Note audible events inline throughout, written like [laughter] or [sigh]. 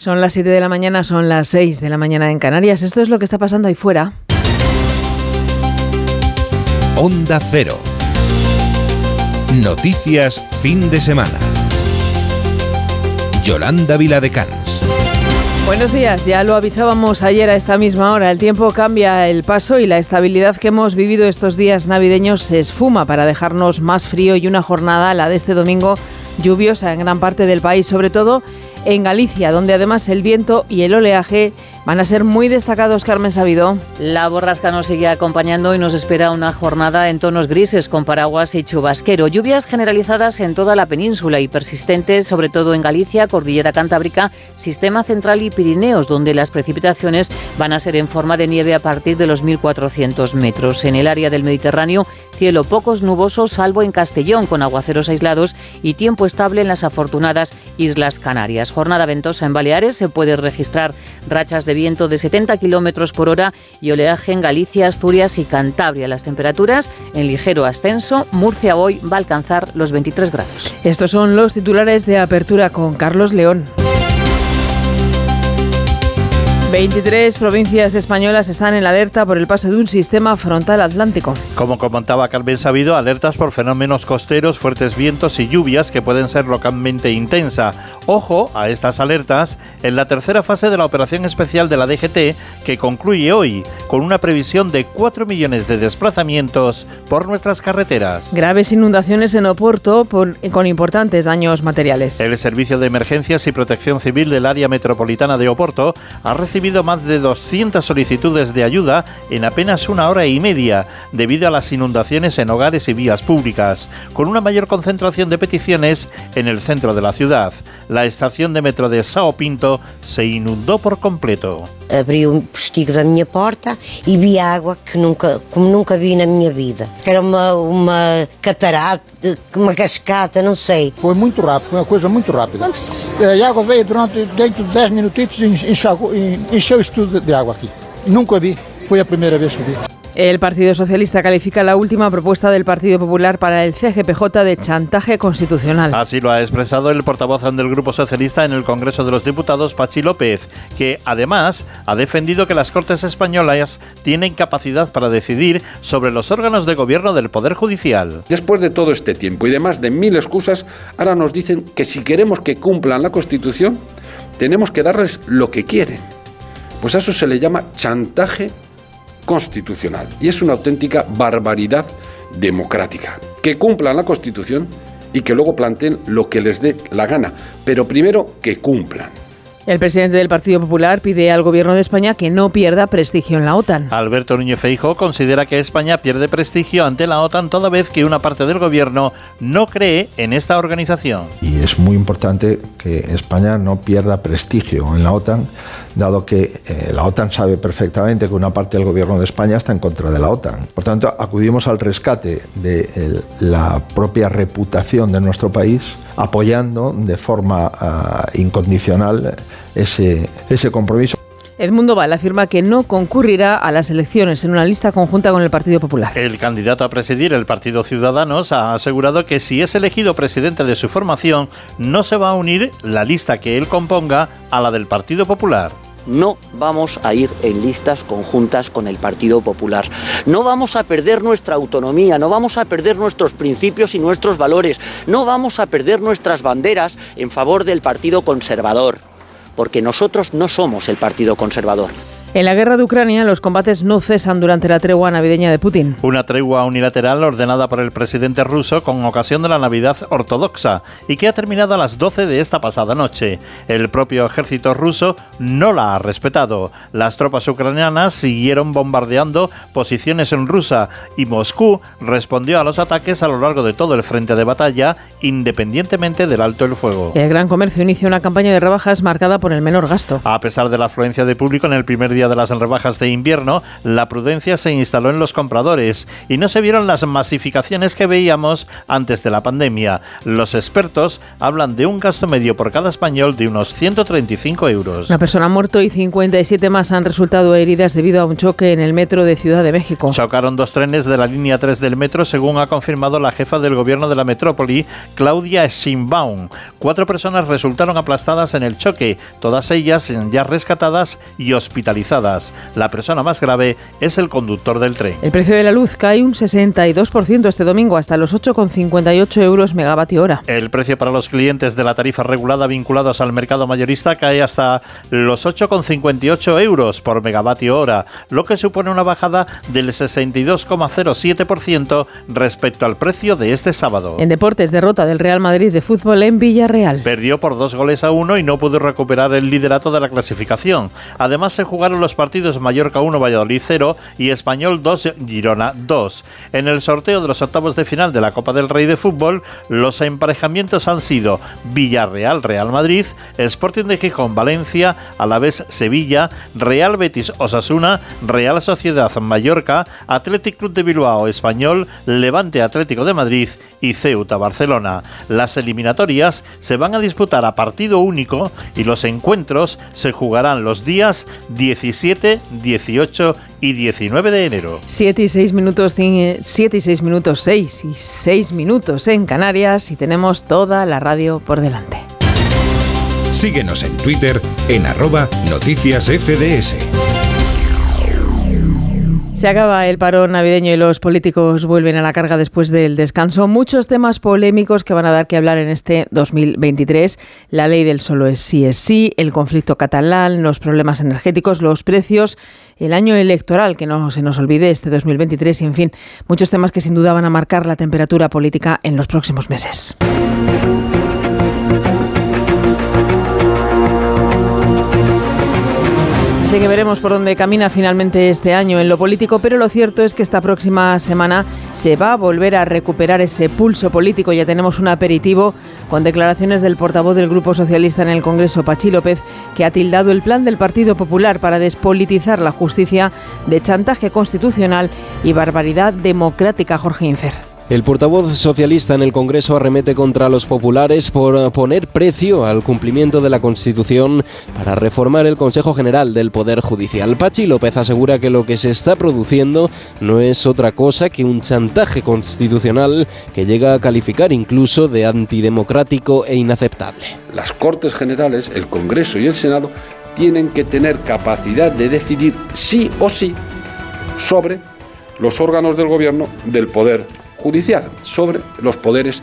Son las 7 de la mañana, son las 6 de la mañana en Canarias. Esto es lo que está pasando ahí fuera. Onda Cero. Noticias fin de semana. Yolanda Viladecans. Buenos días, ya lo avisábamos ayer a esta misma hora. El tiempo cambia el paso y la estabilidad que hemos vivido estos días navideños se esfuma para dejarnos más frío y una jornada, la de este domingo, lluviosa en gran parte del país, sobre todo en Galicia, donde además el viento y el oleaje van a ser muy destacados, Carmen Sabido. La borrasca nos sigue acompañando y nos espera una jornada en tonos grises con paraguas y chubasquero. Lluvias generalizadas en toda la península y persistentes, sobre todo en Galicia, Cordillera Cantábrica, Sistema Central y Pirineos, donde las precipitaciones van a ser en forma de nieve a partir de los 1.400 metros. En el área del Mediterráneo, cielo pocos nubosos, salvo en Castellón, con aguaceros aislados y tiempo estable en las afortunadas Islas Canarias. Jornada ventosa en Baleares, se puede registrar rachas de viento de 70 kilómetros por hora y oleaje en Galicia, Asturias y Cantabria. Las temperaturas en ligero ascenso. Murcia hoy va a alcanzar los 23 grados. Estos son los titulares de apertura con Carlos León. 23 provincias españolas están en alerta por el paso de un sistema frontal atlántico. Como comentaba Carmen Sabido, alertas por fenómenos costeros, fuertes vientos y lluvias que pueden ser localmente intensa. Ojo a estas alertas en la tercera fase de la operación especial de la DGT que concluye hoy con una previsión de 4 millones de desplazamientos por nuestras carreteras. Graves inundaciones en Oporto con importantes daños materiales. El Servicio de Emergencias y Protección Civil del área metropolitana de Oporto ha recibido recibido más de 200 solicitudes de ayuda en apenas una hora y media debido a las inundaciones en hogares y vías públicas, con una mayor concentración de peticiones en el centro de la ciudad. La estación de metro de Sao Pinto se inundó por completo. Abrí un postigo da minha porta e vi água que nunca, como nunca vi na minha vida. Que era uma, uma catarata, uma cascata, não sei. Foi muito rápido, foi uma coisa muito rápida. A água veio durante dentro de 10 minutitos e enxagou, encheu isto tudo de água aqui. Nunca vi, foi a primeira vez que vi. El Partido Socialista califica la última propuesta del Partido Popular para el CGPJ de chantaje constitucional. Así lo ha expresado el portavoz del Grupo Socialista en el Congreso de los Diputados, Pachi López, que además ha defendido que las Cortes Españolas tienen capacidad para decidir sobre los órganos de gobierno del Poder Judicial. Después de todo este tiempo y de más de mil excusas, ahora nos dicen que si queremos que cumplan la Constitución, tenemos que darles lo que quieren. Pues a eso se le llama chantaje constitucional y es una auténtica barbaridad democrática. Que cumplan la Constitución y que luego planteen lo que les dé la gana, pero primero que cumplan. El presidente del Partido Popular pide al gobierno de España que no pierda prestigio en la OTAN. Alberto Núñez Feijóo considera que España pierde prestigio ante la OTAN toda vez que una parte del gobierno no cree en esta organización. Y es muy importante que España no pierda prestigio en la OTAN, dado que eh, la OTAN sabe perfectamente que una parte del gobierno de España está en contra de la OTAN. Por tanto, acudimos al rescate de el, la propia reputación de nuestro país apoyando de forma uh, incondicional ese, ese compromiso. Edmundo Val afirma que no concurrirá a las elecciones en una lista conjunta con el Partido Popular. El candidato a presidir el Partido Ciudadanos ha asegurado que si es elegido presidente de su formación, no se va a unir la lista que él componga a la del Partido Popular no vamos a ir en listas conjuntas con el Partido Popular. No vamos a perder nuestra autonomía, no vamos a perder nuestros principios y nuestros valores, no vamos a perder nuestras banderas en favor del Partido Conservador, porque nosotros no somos el Partido Conservador. En la guerra de Ucrania, los combates no cesan durante la tregua navideña de Putin. Una tregua unilateral ordenada por el presidente ruso con ocasión de la Navidad ortodoxa y que ha terminado a las 12 de esta pasada noche. El propio ejército ruso no la ha respetado. Las tropas ucranianas siguieron bombardeando posiciones en Rusia y Moscú respondió a los ataques a lo largo de todo el frente de batalla, independientemente del alto el fuego. El gran comercio inicia una campaña de rebajas marcada por el menor gasto. A pesar de la afluencia de público en el primer día de las rebajas de invierno, la prudencia se instaló en los compradores y no se vieron las masificaciones que veíamos antes de la pandemia. Los expertos hablan de un gasto medio por cada español de unos 135 euros. Una persona ha muerto y 57 más han resultado heridas debido a un choque en el metro de Ciudad de México. Chocaron dos trenes de la línea 3 del metro, según ha confirmado la jefa del gobierno de la metrópoli, Claudia Schimbaum. Cuatro personas resultaron aplastadas en el choque, todas ellas ya rescatadas y hospitalizadas. La persona más grave es el conductor del tren. El precio de la luz cae un 62% este domingo hasta los 8,58 euros megavatio hora. El precio para los clientes de la tarifa regulada vinculados al mercado mayorista cae hasta los 8,58 euros por megavatio hora, lo que supone una bajada del 62,07% respecto al precio de este sábado. En deportes, derrota del Real Madrid de fútbol en Villarreal. Perdió por dos goles a uno y no pudo recuperar el liderato de la clasificación. Además, se jugaron los partidos Mallorca 1, Valladolid 0 y Español 2, Girona 2. En el sorteo de los octavos de final de la Copa del Rey de Fútbol, los emparejamientos han sido Villarreal, Real Madrid, Sporting de Gijón, Valencia, Alavés, Sevilla, Real Betis, Osasuna, Real Sociedad, Mallorca, Athletic Club de Bilbao, Español, Levante Atlético de Madrid y Ceuta, Barcelona. Las eliminatorias se van a disputar a partido único y los encuentros se jugarán los días 17, 18 y 19 de enero. 7 y 6 minutos, 7 y 6 minutos, 6 y 6 minutos en Canarias y tenemos toda la radio por delante. Síguenos en Twitter en arroba noticias FDS. Se acaba el parón navideño y los políticos vuelven a la carga después del descanso. Muchos temas polémicos que van a dar que hablar en este 2023. La ley del solo es sí es sí, el conflicto catalán, los problemas energéticos, los precios, el año electoral, que no se nos olvide, este 2023 y, en fin, muchos temas que sin duda van a marcar la temperatura política en los próximos meses. Así que veremos por dónde camina finalmente este año en lo político, pero lo cierto es que esta próxima semana se va a volver a recuperar ese pulso político. Ya tenemos un aperitivo con declaraciones del portavoz del Grupo Socialista en el Congreso, Pachi López, que ha tildado el plan del Partido Popular para despolitizar la justicia de chantaje constitucional y barbaridad democrática, Jorge Infer. El portavoz socialista en el Congreso arremete contra los populares por poner precio al cumplimiento de la Constitución para reformar el Consejo General del Poder Judicial. Pachi López asegura que lo que se está produciendo no es otra cosa que un chantaje constitucional que llega a calificar incluso de antidemocrático e inaceptable. Las Cortes Generales, el Congreso y el Senado tienen que tener capacidad de decidir sí o sí sobre los órganos del gobierno del poder judicial sobre los poderes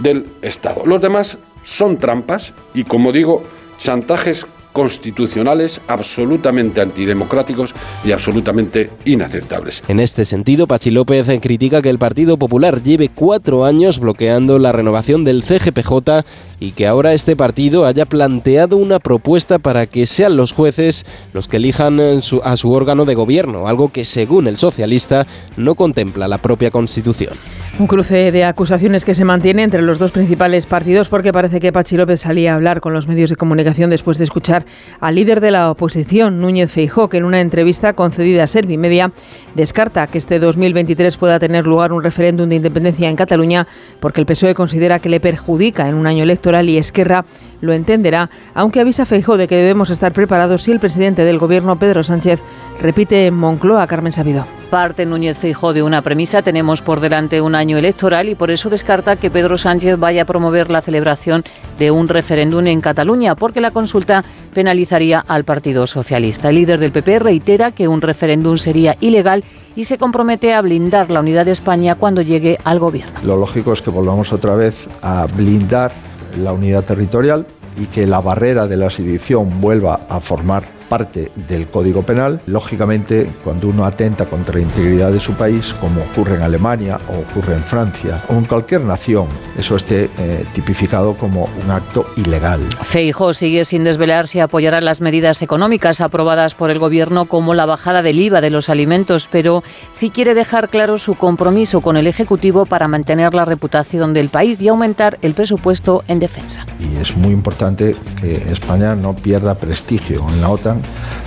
del Estado. Los demás son trampas y, como digo, chantajes constitucionales absolutamente antidemocráticos y absolutamente inaceptables. En este sentido, Pachi López critica que el Partido Popular lleve cuatro años bloqueando la renovación del CGPJ y que ahora este partido haya planteado una propuesta para que sean los jueces los que elijan a su órgano de gobierno, algo que según el socialista no contempla la propia Constitución. Un cruce de acusaciones que se mantiene entre los dos principales partidos porque parece que Pachi López salía a hablar con los medios de comunicación después de escuchar al líder de la oposición, Núñez Feijó, que en una entrevista concedida a Servimedia descarta que este 2023 pueda tener lugar un referéndum de independencia en Cataluña porque el PSOE considera que le perjudica en un año electoral y Esquerra lo entenderá, aunque avisa Feijó de que debemos estar preparados si el presidente del gobierno, Pedro Sánchez, repite en Moncloa Carmen Sabido. Parte Núñez Feijó de una premisa, tenemos por delante un año electoral y por eso descarta que Pedro Sánchez vaya a promover la celebración de un referéndum en Cataluña, porque la consulta penalizaría al Partido Socialista. El líder del PP reitera que un referéndum sería ilegal y se compromete a blindar la unidad de España cuando llegue al gobierno. Lo lógico es que volvamos otra vez a blindar la unidad territorial y que la barrera de la sedición vuelva a formar parte del Código Penal. Lógicamente, cuando uno atenta contra la integridad de su país, como ocurre en Alemania o ocurre en Francia o en cualquier nación, eso esté eh, tipificado como un acto ilegal. Feijo sigue sin desvelar si apoyará las medidas económicas aprobadas por el Gobierno como la bajada del IVA de los alimentos, pero sí quiere dejar claro su compromiso con el Ejecutivo para mantener la reputación del país y aumentar el presupuesto en defensa. Y es muy importante que España no pierda prestigio en la OTAN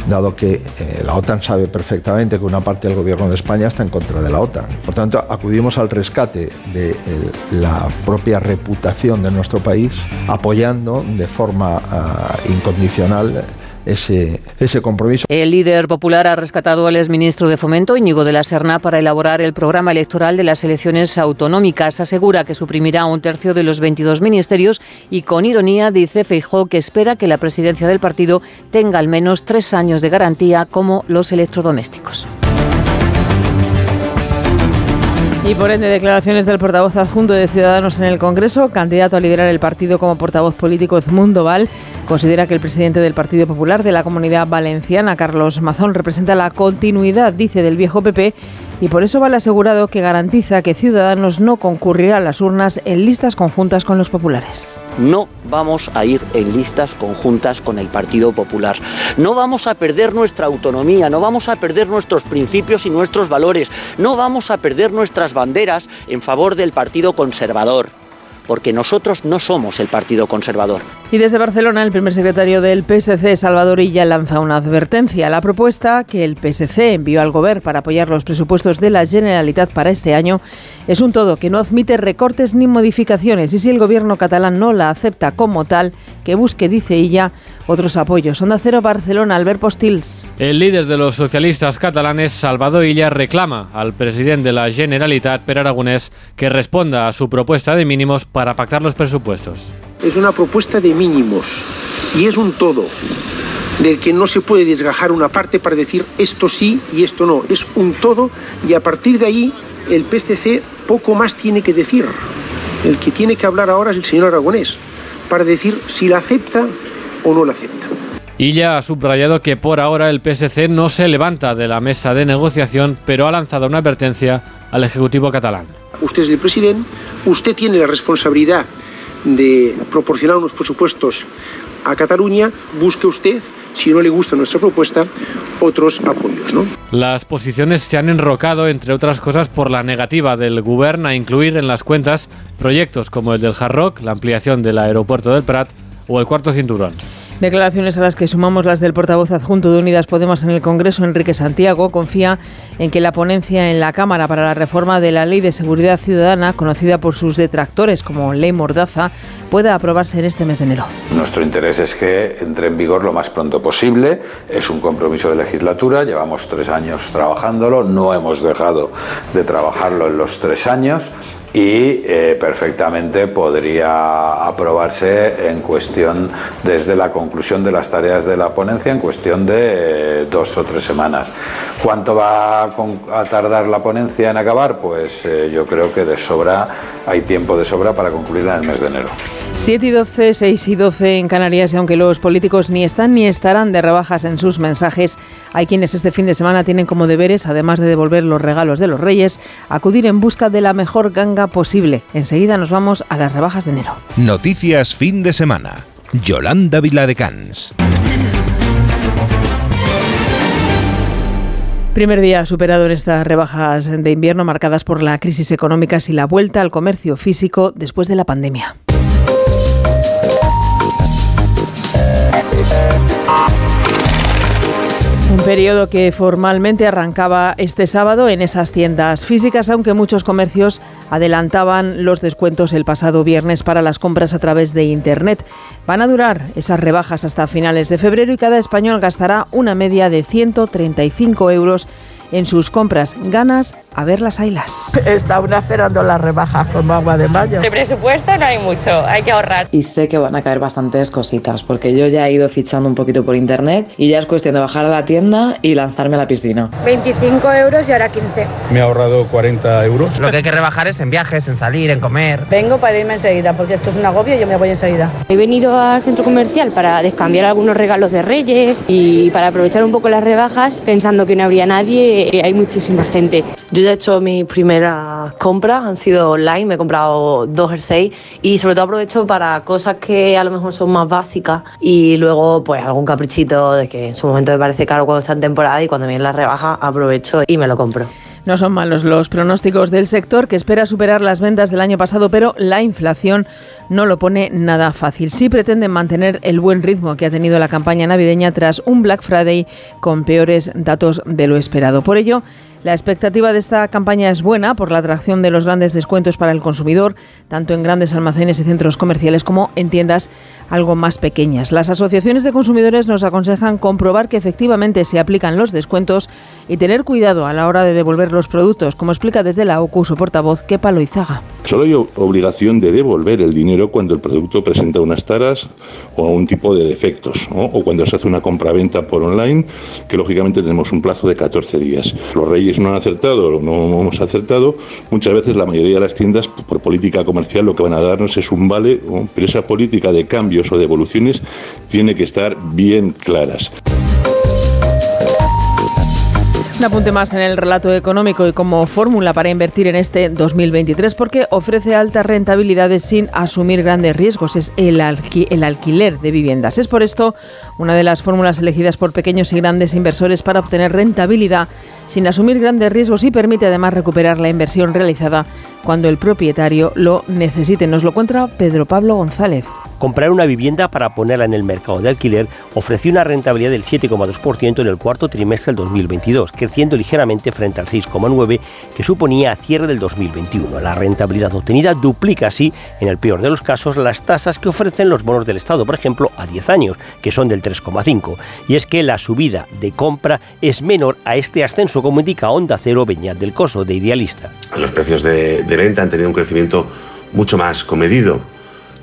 dado que eh, la OTAN sabe perfectamente que una parte del gobierno de España está en contra de la OTAN. Por tanto, acudimos al rescate de la propia reputación de nuestro país, apoyando de forma ah, incondicional ese, compromiso. El líder popular ha rescatado al exministro de Fomento, Íñigo de la Serna, para elaborar el programa electoral de las elecciones autonómicas. Asegura que suprimirá un tercio de los 22 ministerios y con ironía dice Feijó que espera que la presidencia del partido tenga al menos tres años de garantía como los electrodomésticos. Y por ende, declaraciones del portavoz adjunto de Ciudadanos en el Congreso, candidato a liderar el partido como portavoz político Edmundo Val, considera que el presidente del Partido Popular de la Comunidad Valenciana, Carlos Mazón, representa la continuidad, dice, del viejo PP y por eso Val ha asegurado que garantiza que Ciudadanos no concurrirá a las urnas en listas conjuntas con los populares. No vamos a ir en listas conjuntas con el Partido Popular. No vamos a perder nuestra autonomía, no vamos a perder nuestros principios y nuestros valores, no vamos a perder nuestras banderas en favor del Partido Conservador porque nosotros no somos el Partido Conservador. Y desde Barcelona, el primer secretario del PSC, Salvador Illa, lanza una advertencia. La propuesta que el PSC envió al Gobierno para apoyar los presupuestos de la Generalitat para este año es un todo que no admite recortes ni modificaciones y si el Gobierno catalán no la acepta como tal, que busque, dice ella, otros apoyos. Onda Cero Barcelona, Albert Postils. El líder de los socialistas catalanes, Salvador Illa, reclama al presidente de la Generalitat, Per Aragonés, que responda a su propuesta de mínimos para pactar los presupuestos. Es una propuesta de mínimos y es un todo del que no se puede desgajar una parte para decir esto sí y esto no. Es un todo y a partir de ahí el PSC poco más tiene que decir. El que tiene que hablar ahora es el señor Aragonés para decir si la acepta o no la acepta. Y ya ha subrayado que por ahora el PSC no se levanta de la mesa de negociación, pero ha lanzado una advertencia al Ejecutivo catalán. Usted es el presidente, usted tiene la responsabilidad de proporcionar unos presupuestos a Cataluña, busque usted, si no le gusta nuestra propuesta, otros apoyos. ¿no? Las posiciones se han enrocado, entre otras cosas, por la negativa del Gobierno a incluir en las cuentas proyectos como el del Hard Rock, la ampliación del aeropuerto del Prat o el cuarto cinturón. Declaraciones a las que sumamos las del portavoz adjunto de Unidas Podemos en el Congreso, Enrique Santiago, confía en que la ponencia en la Cámara para la reforma de la Ley de Seguridad Ciudadana, conocida por sus detractores como Ley Mordaza, pueda aprobarse en este mes de enero. Nuestro interés es que entre en vigor lo más pronto posible. Es un compromiso de legislatura, llevamos tres años trabajándolo, no hemos dejado de trabajarlo en los tres años y eh, perfectamente podría aprobarse en cuestión desde la conclusión de las tareas de la ponencia en cuestión de eh, dos o tres semanas. ¿Cuánto va a, tardar la ponencia en acabar? Pues eh, yo creo que de sobra hay tiempo de sobra para concluirla en el mes de enero. 7 y 12, 6 y 12 en Canarias y aunque los políticos ni están ni estarán de rebajas en sus mensajes, hay quienes este fin de semana tienen como deberes, además de devolver los regalos de los reyes, acudir en busca de la mejor ganga posible. Enseguida nos vamos a las rebajas de enero. Noticias fin de semana. Yolanda Viladecans. Primer día superado en estas rebajas de invierno marcadas por la crisis económica y la vuelta al comercio físico después de la pandemia. Un periodo que formalmente arrancaba este sábado en esas tiendas físicas, aunque muchos comercios adelantaban los descuentos el pasado viernes para las compras a través de Internet. Van a durar esas rebajas hasta finales de febrero y cada español gastará una media de 135 euros en sus compras. Ganas a ver las ailas. [laughs] Está una esperando las rebajas como agua de mayo. De presupuesto no hay mucho, hay que ahorrar. Y sé que van a caer bastantes cositas, porque yo ya he ido fichando un poquito por internet y ya es cuestión de bajar a la tienda y lanzarme a la piscina. 25 euros y ahora 15. Me he ahorrado 40 euros. Lo que hay que rebajar es en viajes, en salir, en comer. Vengo para irme enseguida, porque esto es un agobio y yo me voy enseguida. He venido al centro comercial para descambiar algunos regalos de Reyes y para aprovechar un poco las rebajas, pensando que no habría nadie, hay muchísima gente. Yo ya he hecho mis primeras compras, han sido online, me he comprado dos jerseys y sobre todo aprovecho para cosas que a lo mejor son más básicas y luego pues algún caprichito de que en su momento me parece caro cuando está en temporada y cuando viene la rebaja aprovecho y me lo compro. No son malos los pronósticos del sector que espera superar las ventas del año pasado, pero la inflación no lo pone nada fácil. Sí pretenden mantener el buen ritmo que ha tenido la campaña navideña tras un Black Friday con peores datos de lo esperado. Por ello, la expectativa de esta campaña es buena por la atracción de los grandes descuentos para el consumidor, tanto en grandes almacenes y centros comerciales como en tiendas algo más pequeñas. Las asociaciones de consumidores nos aconsejan comprobar que efectivamente se aplican los descuentos y tener cuidado a la hora de devolver los productos, como explica desde la OCU su portavoz Kepa Loizaga. Solo hay obligación de devolver el dinero cuando el producto presenta unas taras o un tipo de defectos, o cuando se hace una compraventa por online, que lógicamente tenemos un plazo de 14 días. Los reyes no han acertado no hemos acertado, muchas veces la mayoría de las tiendas, por política comercial, lo que van a darnos es un vale, pero esa política de cambios o de evoluciones tiene que estar bien claras. Un apunte más en el relato económico y como fórmula para invertir en este 2023 porque ofrece altas rentabilidades sin asumir grandes riesgos. Es el, el alquiler de viviendas. Es por esto una de las fórmulas elegidas por pequeños y grandes inversores para obtener rentabilidad sin asumir grandes riesgos y permite además recuperar la inversión realizada cuando el propietario lo necesite. Nos lo cuenta Pedro Pablo González. Comprar una vivienda para ponerla en el mercado de alquiler ofreció una rentabilidad del 7,2% en el cuarto trimestre del 2022, creciendo ligeramente frente al 6,9% que suponía a cierre del 2021. La rentabilidad obtenida duplica así, en el peor de los casos, las tasas que ofrecen los bonos del Estado, por ejemplo, a 10 años, que son del 3,5%. Y es que la subida de compra es menor a este ascenso, como indica Onda Cero Beñat del Coso, de Idealista. Los precios de, de venta han tenido un crecimiento mucho más comedido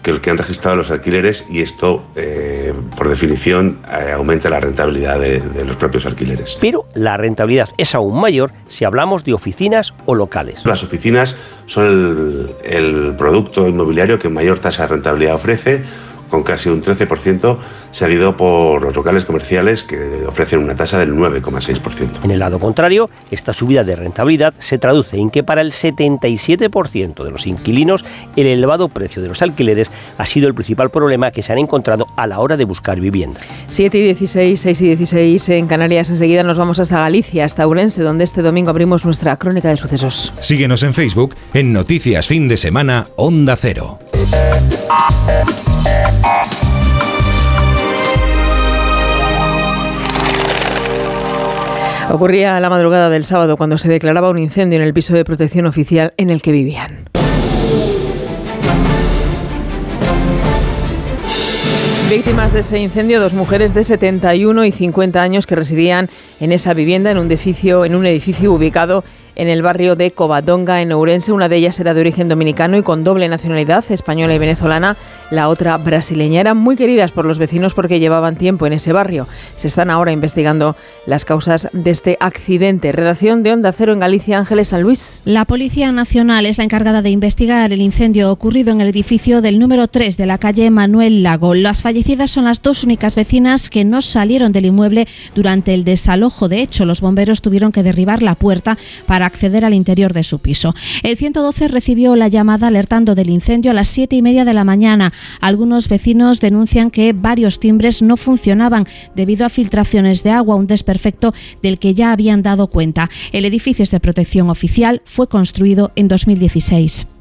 que el que han registrado los alquileres y esto, eh, por definición, eh, aumenta la rentabilidad de, los propios alquileres. Pero la rentabilidad es aún mayor si hablamos de oficinas o locales. Las oficinas son el, el producto inmobiliario que mayor tasa de rentabilidad ofrece, con casi un 13% seguido por los locales comerciales que ofrecen una tasa del 9,6%. En el lado contrario, esta subida de rentabilidad se traduce en que para el 77% de los inquilinos el elevado precio de los alquileres ha sido el principal problema que se han encontrado a la hora de buscar vivienda. 7 y 16, 6 y 16 en Canarias. Enseguida nos vamos hasta Galicia, hasta Urense, donde este domingo abrimos nuestra crónica de sucesos. Síguenos en Facebook en Noticias Fin de Semana Onda Cero. Ocurría la madrugada del sábado cuando se declaraba un incendio en el piso de protección oficial en el que vivían. Víctimas de ese incendio, dos mujeres de 71 y 50 años que residían en esa vivienda en un edificio, en un edificio ubicado en el barrio de Covadonga, en Ourense. Una de ellas era de origen dominicano y con doble nacionalidad, española y venezolana. La otra brasileña. Eran muy queridas por los vecinos porque llevaban tiempo en ese barrio. Se están ahora investigando las causas de este accidente. Redacción de Onda Cero en Galicia, Ángeles San Luis. La Policía Nacional es la encargada de investigar el incendio ocurrido en el edificio del número 3 de la calle Manuel Lago. Las fallecidas son las dos únicas vecinas que no salieron del inmueble durante el desalojo. De hecho, los bomberos tuvieron que derribar la puerta para acceder al interior de su piso. El 112 recibió la llamada alertando del incendio a las siete y media de la mañana. Algunos vecinos denuncian que varios timbres no funcionaban debido a filtraciones de agua, un desperfecto del que ya habían dado cuenta. El edificio de protección oficial, fue construido en 2016.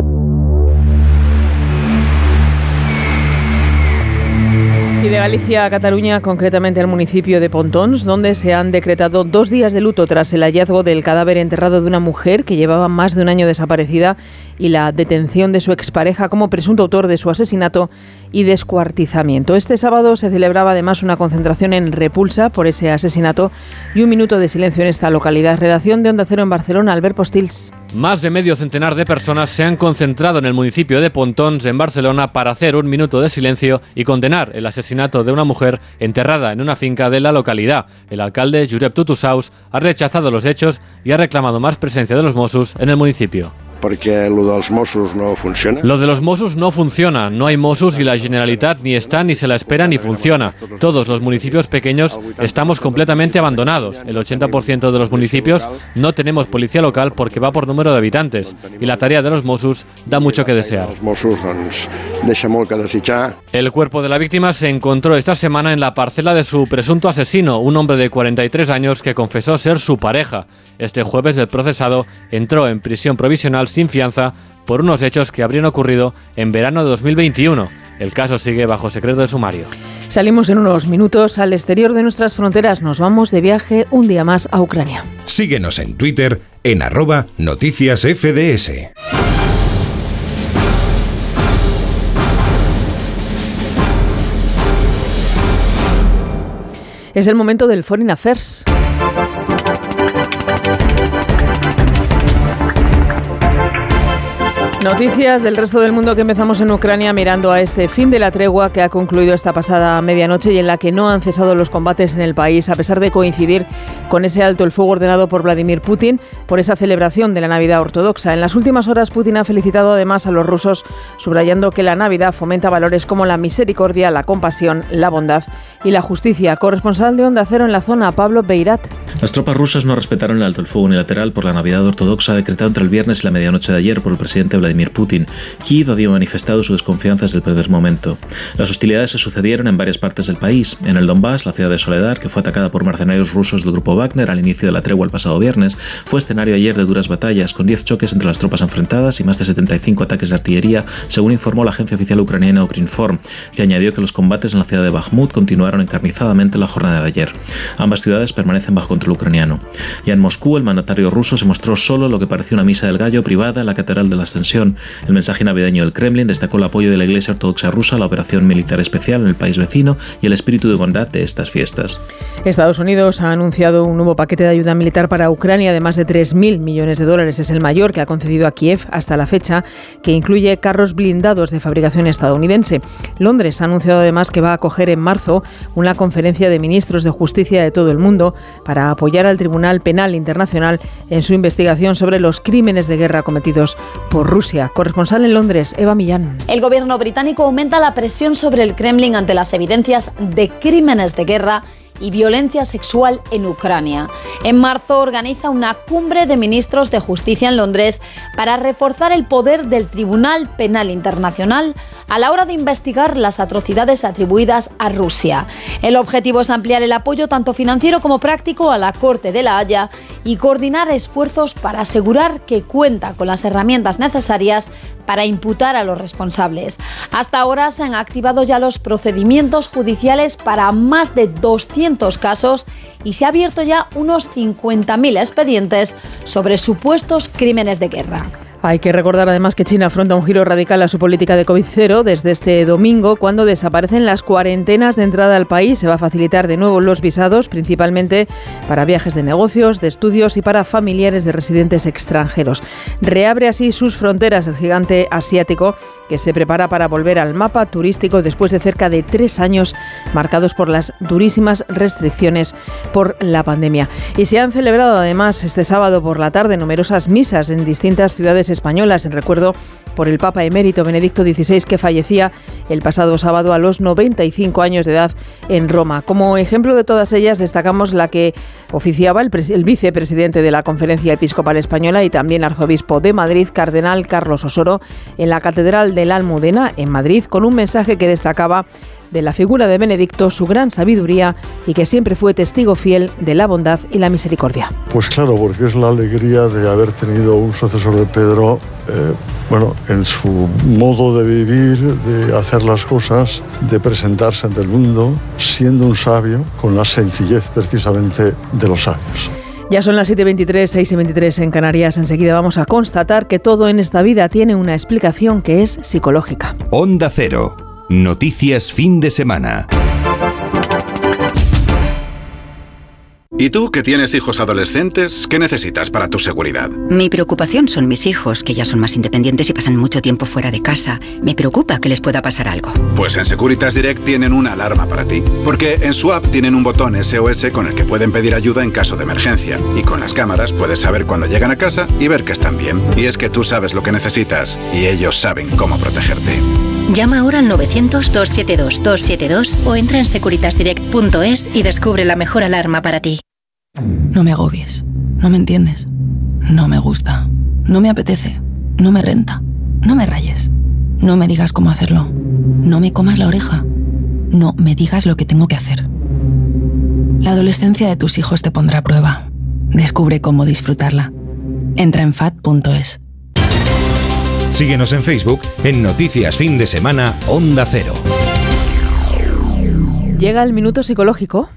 Y de Galicia a Cataluña, concretamente al municipio de Pontons, donde se han decretado dos días de luto tras el hallazgo del cadáver enterrado de una mujer que llevaba más de un año desaparecida y la detención de su expareja como presunto autor de su asesinato y descuartizamiento. Este sábado se celebraba además una concentración en repulsa por ese asesinato y un minuto de silencio en esta localidad. Redacción de Onda Cero en Barcelona, Albert Postils. Más de medio centenar de personas se han concentrado en el municipio de Pontons, en Barcelona, para hacer un minuto de silencio y condenar el asesinato de una mujer enterrada en una finca de la localidad. El alcalde, Jurep Tutusaus, ha rechazado los hechos y ha reclamado más presencia de los Mossos en el municipio. Porque lo dels Mossos no funciona. Lo de los Mossos no funciona. No hay Mossos y la Generalitat ni está, ni se la espera, ni funciona. Todos los municipios pequeños estamos completamente abandonados. El 80% de los municipios no tenemos policía local porque va por número de habitantes. Y la tarea de los Mossos da mucho que desear. Els Mossos doncs, deixa molt que desitjar. El cuerpo de la víctima se encontró esta semana en la parcela de su presunto asesino, un hombre de 43 años que confesó ser su pareja. Este jueves el procesado entró en prisión provisional sin fianza por unos hechos que habrían ocurrido en verano de 2021. El caso sigue bajo secreto de sumario. Salimos en unos minutos al exterior de nuestras fronteras. Nos vamos de viaje un día más a Ucrania. Síguenos en Twitter en arroba noticias FDS. Es el momento del Foreign Affairs. Noticias del resto del mundo que empezamos en Ucrania mirando a ese fin de la tregua que ha concluido esta pasada medianoche y en la que no han cesado los combates en el país a pesar de coincidir con ese alto el fuego ordenado por Vladimir Putin por esa celebración de la Navidad ortodoxa. En las últimas horas Putin ha felicitado además a los rusos subrayando que la Navidad fomenta valores como la misericordia, la compasión, la bondad y la justicia. Corresponsal de Onda Cero en la zona, Pablo Beirat. Las tropas rusas no respetaron el alto el fuego unilateral por la Navidad ortodoxa decretado entre el viernes y la medianoche de ayer por el presidente Vladimir Putin. Kiev había manifestado su desconfianza desde el primer momento. Las hostilidades se sucedieron en varias partes del país. En el Donbass, la ciudad de Soledad, que fue atacada por mercenarios rusos del grupo Wagner al inicio de la tregua el pasado viernes, fue escenario ayer de duras batallas, con 10 choques entre las tropas enfrentadas y más de 75 ataques de artillería, según informó la agencia oficial ucraniana Ukrinform, que añadió que los combates en la ciudad de Bakhmut continuaron encarnizadamente la jornada de ayer. Ambas ciudades permanecen bajo control ucraniano. Ya en Moscú, el mandatario ruso se mostró solo lo que parecía una misa del gallo privada en la Catedral de la Ascensión. El mensaje navideño del Kremlin destacó el apoyo de la Iglesia Ortodoxa rusa a la operación militar especial en el país vecino y el espíritu de bondad de estas fiestas. Estados Unidos ha anunciado un nuevo paquete de ayuda militar para Ucrania de más de 3.000 millones de dólares. Es el mayor que ha concedido a Kiev hasta la fecha, que incluye carros blindados de fabricación estadounidense. Londres ha anunciado además que va a acoger en marzo una conferencia de ministros de justicia de todo el mundo para apoyar al Tribunal Penal Internacional en su investigación sobre los crímenes de guerra cometidos por Rusia. Corresponsal en Londres, Eva Millán. El gobierno británico aumenta la presión sobre el Kremlin ante las evidencias de crímenes de guerra y violencia sexual en Ucrania. En marzo organiza una cumbre de ministros de justicia en Londres para reforzar el poder del Tribunal Penal Internacional a la hora de investigar las atrocidades atribuidas a Rusia. El objetivo es ampliar el apoyo tanto financiero como práctico a la Corte de la Haya y coordinar esfuerzos para asegurar que cuenta con las herramientas necesarias para imputar a los responsables. Hasta ahora se han activado ya los procedimientos judiciales para más de 200 casos y se ha abierto ya unos 50.000 expedientes sobre supuestos crímenes de guerra. Hay que recordar además que China afronta un giro radical a su política de COVID-0 desde este domingo, cuando desaparecen las cuarentenas de entrada al país. Se va a facilitar de nuevo los visados, principalmente para viajes de negocios, de estudios y para familiares de residentes extranjeros. Reabre así sus fronteras el gigante asiático que se prepara para volver al mapa turístico después de cerca de tres años marcados por las durísimas restricciones por la pandemia. Y se han celebrado además este sábado por la tarde numerosas misas en distintas ciudades españolas en recuerdo por el Papa emérito Benedicto XVI que fallecía el pasado sábado a los 95 años de edad en Roma. Como ejemplo de todas ellas destacamos la que oficiaba el, el, vicepresidente de la Conferencia Episcopal Española y también arzobispo de Madrid, Cardenal Carlos Osoro, en la Catedral de la Almudena en Madrid con un mensaje que destacaba de la figura de Benedicto, su gran sabiduría y que siempre fue testigo fiel de la bondad y la misericordia. Pues claro, porque es la alegría de haber tenido un sucesor de Pedro, eh, bueno, en su modo de vivir, de hacer las cosas, de presentarse ante el mundo, siendo un sabio, con la sencillez precisamente de los sabios. Ya son las 7.23, 6.23 en Canarias. Enseguida vamos a constatar que todo en esta vida tiene una explicación que es psicológica. Onda Cero. Noticias fin de semana. ¿Y tú que tienes hijos adolescentes, qué necesitas para tu seguridad? Mi preocupación son mis hijos, que ya son más independientes y pasan mucho tiempo fuera de casa. Me preocupa que les pueda pasar algo. Pues en Securitas Direct tienen una alarma para ti. Porque en su app tienen un botón SOS con el que pueden pedir ayuda en caso de emergencia. Y con las cámaras puedes saber cuando llegan a casa y ver que están bien. Y es que tú sabes lo que necesitas y ellos saben cómo protegerte. Llama ahora al 900-272-272 o entra en securitasdirect.es y descubre la mejor alarma para ti. No me agobies. No me entiendes. No me gusta. No me apetece. No me renta. No me rayes. No me digas cómo hacerlo. No me comas la oreja. No me digas lo que tengo que hacer. La adolescencia de tus hijos te pondrá a prueba. Descubre cómo disfrutarla. Entra en fat.es. Síguenos en Facebook en Noticias Fin de Semana Onda Cero. Llega el minuto psicológico.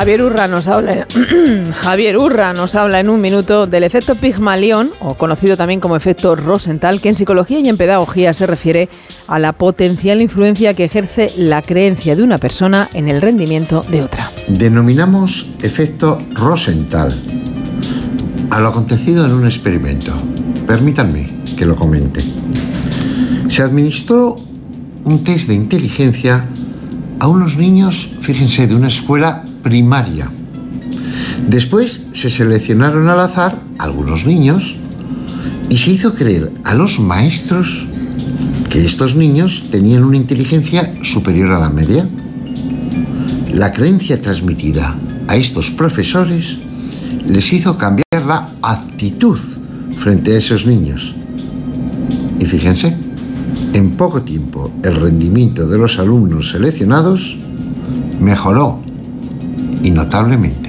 Javier Urra nos habla [clears throat] Javier Urra nos habla en un minuto del efecto Pigmalión, o conocido también como efecto Rosenthal, que en psicología y en pedagogía se refiere a la potencial influencia que ejerce la creencia de una persona en el rendimiento de otra. Denominamos efecto Rosenthal a lo acontecido en un experimento. Permítanme que lo comente. Se administró un test de inteligencia a unos niños, fíjense, de una escuela primaria. Después se seleccionaron al azar algunos niños y se hizo creer a los maestros que estos niños tenían una inteligencia superior a la media. La creencia transmitida a estos profesores les hizo cambiar la actitud frente a esos niños. Y fíjense, en poco tiempo el rendimiento de los alumnos seleccionados mejoró y notablemente.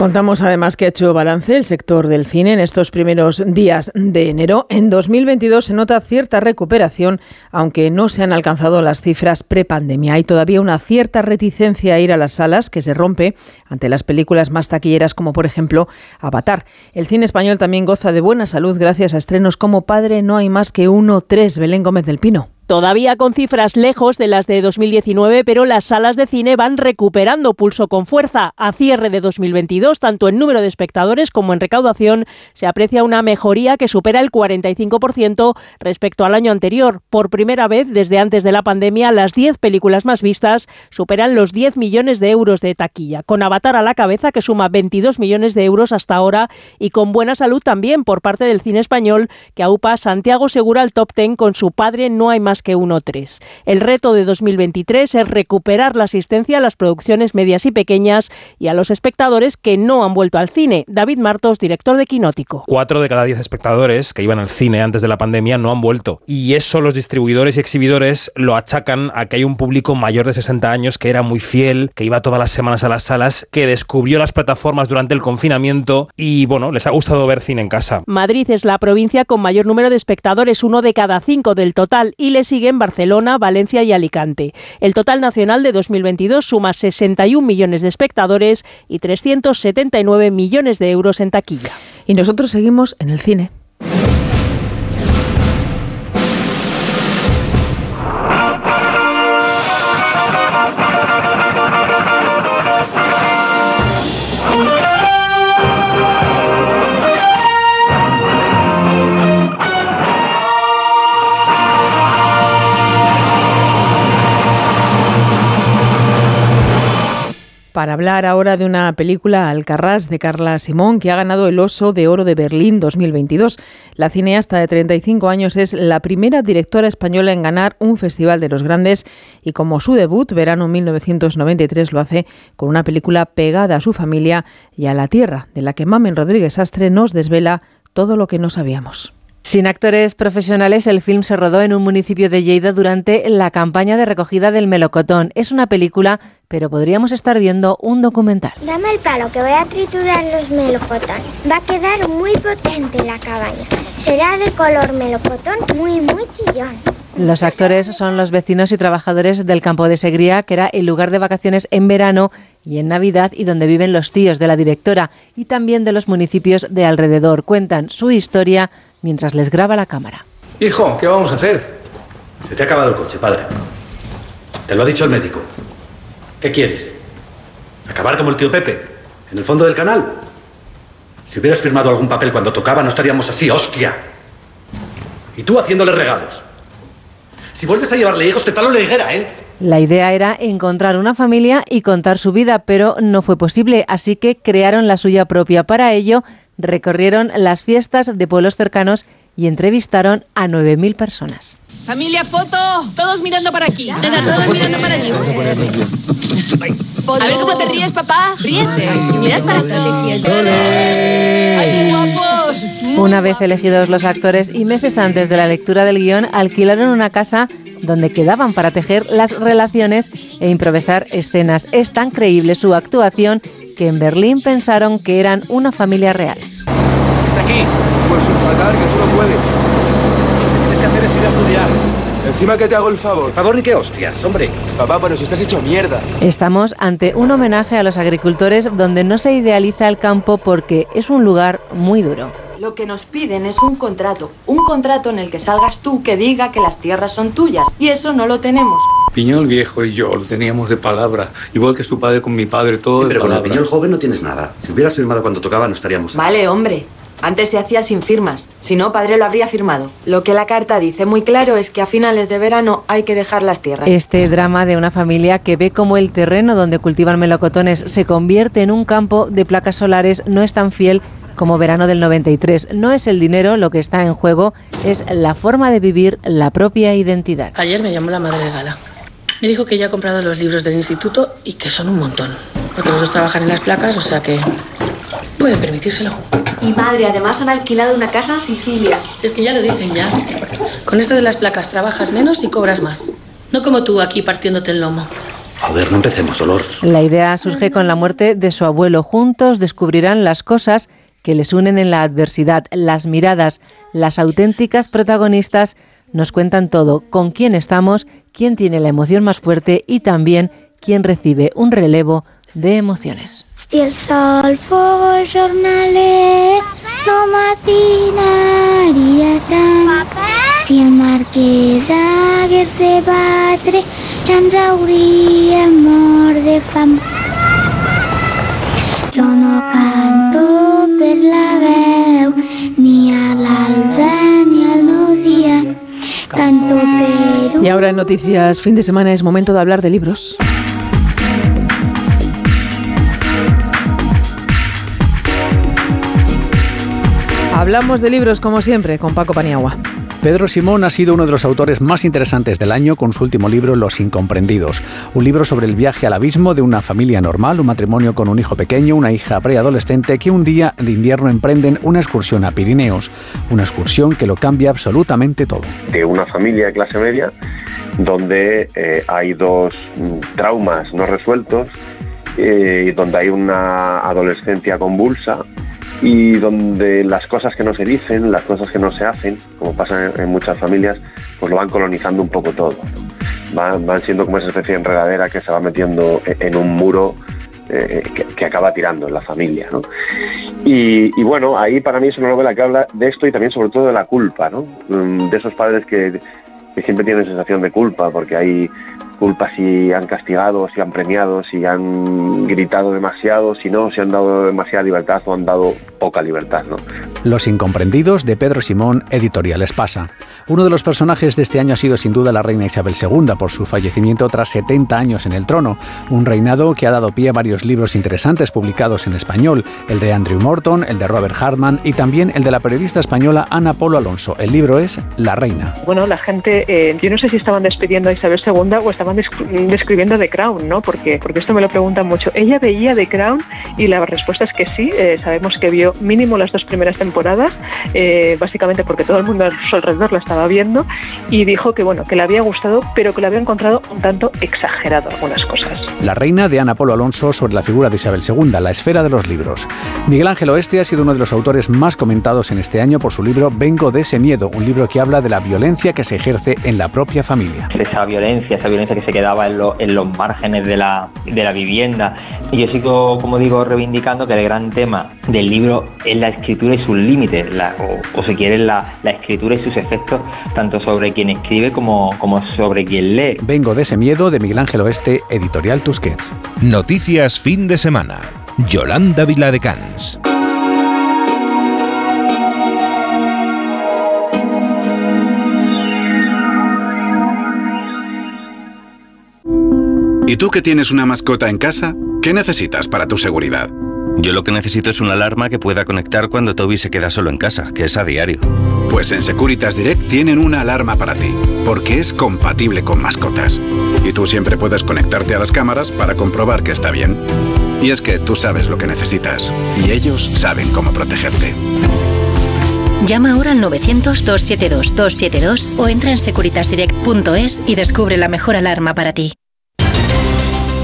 Contamos además que ha hecho balance el sector del cine en estos primeros días de enero. En 2022 se nota cierta recuperación, aunque no se han alcanzado las cifras prepandemia. Hay todavía una cierta reticencia a ir a las salas que se rompe ante las películas más taquilleras como por ejemplo Avatar. El cine español también goza de buena salud gracias a estrenos como Padre no hay más que uno, tres, Belén Gómez del Pino. Todavía con cifras lejos de las de 2019, pero las salas de cine van recuperando pulso con fuerza. A cierre de 2022, tanto en número de espectadores como en recaudación, se aprecia una mejoría que supera el 45% respecto al año anterior. Por primera vez desde antes de la pandemia, las 10 películas más vistas superan los 10 millones de euros de taquilla, con Avatar a la cabeza que suma 22 millones de euros hasta ahora y con buena salud también por parte del cine español que aupa Santiago Segura al top 10 con su padre No hay más que 1.3. El reto de 2023 es recuperar la asistencia a las producciones medias y pequeñas y a los espectadores que no han vuelto al cine. David Martos, director de Quinótico. Cuatro de cada diez espectadores que iban al cine antes de la pandemia no han vuelto. Y eso los distribuidores y exhibidores lo achacan a que hay un público mayor de 60 años que era muy fiel, que iba todas las semanas a las salas, que descubrió las plataformas durante el confinamiento y bueno, les ha gustado ver cine en casa. Madrid es la provincia con mayor número de espectadores, uno de cada cinco del total, y les siguen Barcelona, Valencia y Alicante. El total nacional de 2022 suma 61 millones de espectadores y 379 millones de euros en taquilla. Y nosotros seguimos en el cine. Para hablar ahora de una película Alcarrás de Carla Simón que ha ganado el Oso de Oro de Berlín 2022. La cineasta de 35 años es la primera directora española en ganar un Festival de los Grandes y como su debut, verano 1993, lo hace con una película pegada a su familia y a la tierra, de la que Mamen Rodríguez Astre nos desvela todo lo que no sabíamos. Sin actores profesionales, el film se rodó en un municipio de Lleida durante la campaña de recogida del melocotón. Es una película, pero podríamos estar viendo un documental. Dame el palo que voy a triturar los melocotones. Va a quedar muy potente la cabaña. Será de color melocotón muy, muy chillón. Los actores son los vecinos y trabajadores del campo de Segría, que era el lugar de vacaciones en verano y en Navidad y donde viven los tíos de la directora y también de los municipios de alrededor. Cuentan su historia mientras les graba la cámara. Hijo, ¿qué vamos a hacer? Se te ha acabado el coche, padre. Te lo ha dicho el médico. ¿Qué quieres? ¿Acabar como el tío Pepe? ¿En el fondo del canal? Si hubieras firmado algún papel cuando tocaba, no estaríamos así, hostia. Y tú haciéndole regalos. Si vuelves a llevarle hijos, te talo la higuera, ¿eh? La idea era encontrar una familia y contar su vida, pero no fue posible, así que crearon la suya propia. Para ello, recorrieron las fiestas de pueblos cercanos y entrevistaron a 9.000 personas. Familia, foto. Todos mirando para aquí. Venga, todos mirando para allí. A ver cómo te ríes, papá. Ríete. Mirad para aquí. ¡Ay, qué guapos! Una vez elegidos los actores y meses antes de la lectura del guion, alquilaron una casa donde quedaban para tejer las relaciones e improvisar escenas. Es tan creíble su actuación que en Berlín pensaron que eran una familia real. ¿Es aquí? Pues sin faltar, que tú no puedes. Lo que tienes que hacer es ir a estudiar. Encima que te hago el favor. Favor ni qué hostias, hombre. Papá, pero si estás hecho mierda. Estamos ante un homenaje a los agricultores donde no se idealiza el campo porque es un lugar muy duro. Lo que nos piden es un contrato, un contrato en el que salgas tú que diga que las tierras son tuyas. Y eso no lo tenemos. Piñol viejo y yo lo teníamos de palabra. Igual que su padre con mi padre, todo Sí, de pero con la palabra. piñol joven no tienes nada. Si hubieras firmado cuando tocaba, no estaríamos aquí. Vale, hombre. Antes se hacía sin firmas. Si no, padre lo habría firmado. Lo que la carta dice muy claro es que a finales de verano hay que dejar las tierras. Este drama de una familia que ve como el terreno donde cultivan melocotones se convierte en un campo de placas solares no es tan fiel como verano del 93. No es el dinero lo que está en juego, es la forma de vivir la propia identidad. Ayer me llamó la madre de Gala. Me dijo que ya ha comprado los libros del instituto y que son un montón. Porque los dos trabajan en las placas, o sea que pueden permitírselo. Y madre, además han alquilado una casa en Sicilia. Es que ya lo dicen ya. Con esto de las placas trabajas menos y cobras más. No como tú aquí partiéndote el lomo. Joder, no empecemos, Dolores. La idea surge con la muerte de su abuelo. Juntos descubrirán las cosas que les unen en la adversidad, las miradas, las auténticas protagonistas nos cuentan todo, con quién estamos, quién tiene la emoción más fuerte y también quién recibe un relevo de emociones. Si el sol fos jornaler, no tant. Si el marquès hagués de batre, de fam. La veu, ni a ni al. Canto Y ahora en Noticias Fin de Semana es momento de hablar de libros. Hablamos de libros como siempre con Paco Paniagua. Pedro Simón ha sido uno de los autores más interesantes del año con su último libro Los Incomprendidos, un libro sobre el viaje al abismo de una familia normal, un matrimonio con un hijo pequeño, una hija preadolescente que un día de invierno emprenden una excursión a Pirineos, una excursión que lo cambia absolutamente todo. de una familia de clase media donde eh, hay dos mm, traumas no resueltos, eh, donde hay una adolescencia convulsa y donde las cosas que no se dicen, las cosas que no se hacen, como pasa en, muchas familias, pues lo van colonizando un poco todo. Van, van siendo como esa especie de enredadera que se va metiendo e- en un muro eh, que, que acaba tirando en la familia. ¿no? Y, y bueno, ahí para mí es una novela que habla de esto y también sobre todo de la culpa, ¿no? Mm, de esos padres que, que siempre tienen sensación de culpa porque hay culpa si han castigado, si han premiado, si han gritado demasiado, si no, si han dado demasiada libertad o han dado poca libertad, ¿no? Los Incomprendidos de Pedro Simón, Editorial Espasa. Uno de los personajes de este año ha sido sin duda la reina Isabel II por su fallecimiento tras 70 años en el trono, un reinado que ha dado pie a varios libros interesantes publicados en español, el de Andrew Morton, el de Robert Hartman y también el de la periodista española Ana Polo Alonso. El libro es La reina. Bueno, la gente, eh, yo no sé si estaban despidiendo a Isabel II o estaban estaban describiendo The Crown, ¿no? Porque, porque esto me lo preguntan mucho. ¿Ella veía The Crown? Y la respuesta es que sí. Eh, sabemos que vio mínimo las dos primeras temporadas, eh, básicamente porque todo el mundo a su alrededor la estaba viendo, y dijo que, bueno, que le había gustado, pero que le había encontrado un tanto exagerado algunas cosas. La reina de Ana Polo Alonso sobre la figura de Isabel II, la esfera de los libros. Miguel Ángel Oeste ha sido uno de los autores más comentados en este año por su libro Vengo de ese miedo, un libro que habla de la violencia que se ejerce en la propia familia. Esa violencia, esa violencia que se quedaba en, en los márgenes de la, de la vivienda. Y yo sigo, como digo, reivindicando que el gran tema del libro es la escritura y sus límites, o, si quieren, la, la, escritura y sus efectos, tanto sobre quien escribe como, como sobre quien lee. Vengo de ese miedo de Miguel Ángel Oeste, editorial Tusquets. Noticias fin de semana. Yolanda Viladecans. ¿Y tú que tienes una mascota en casa? ¿Qué necesitas para tu seguridad? Yo lo que necesito es una alarma que pueda conectar cuando Toby se queda solo en casa, que es a diario. Pues en Securitas Direct tienen una alarma para ti, porque es compatible con mascotas. Y tú siempre puedes conectarte a las cámaras para comprobar que está bien. Y es que tú sabes lo que necesitas, y ellos saben cómo protegerte. Llama ahora al 900-272-272 o entra en securitasdirect.es y descubre la mejor alarma para ti.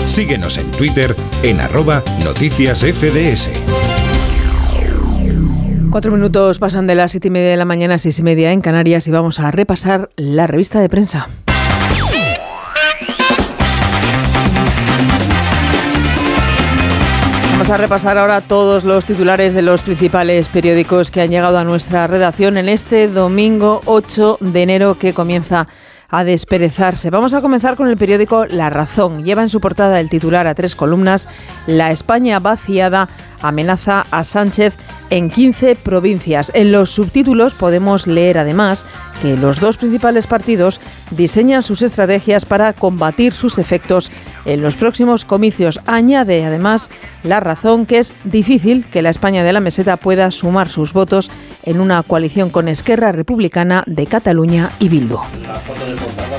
Síguenos en Twitter en arroba noticias FDS. Cuatro minutos pasan de las siete y media de la mañana a seis y media en Canarias y vamos a repasar la revista de prensa. Vamos a repasar ahora todos los titulares de los principales periódicos que han llegado a nuestra redacción en este domingo 8 de enero que comienza a desperezarse. Vamos a comenzar con el periódico La Razón. Lleva en su portada el titular a tres columnas La España vaciada amenaza a Sánchez en 15 provincias. En los subtítulos podemos leer además que los dos principales partidos diseñan sus estrategias para combatir sus efectos en los próximos comicios. Añade además la razón que es difícil que la España de la meseta pueda sumar sus votos en una coalición con Esquerra Republicana de Cataluña y Bildu.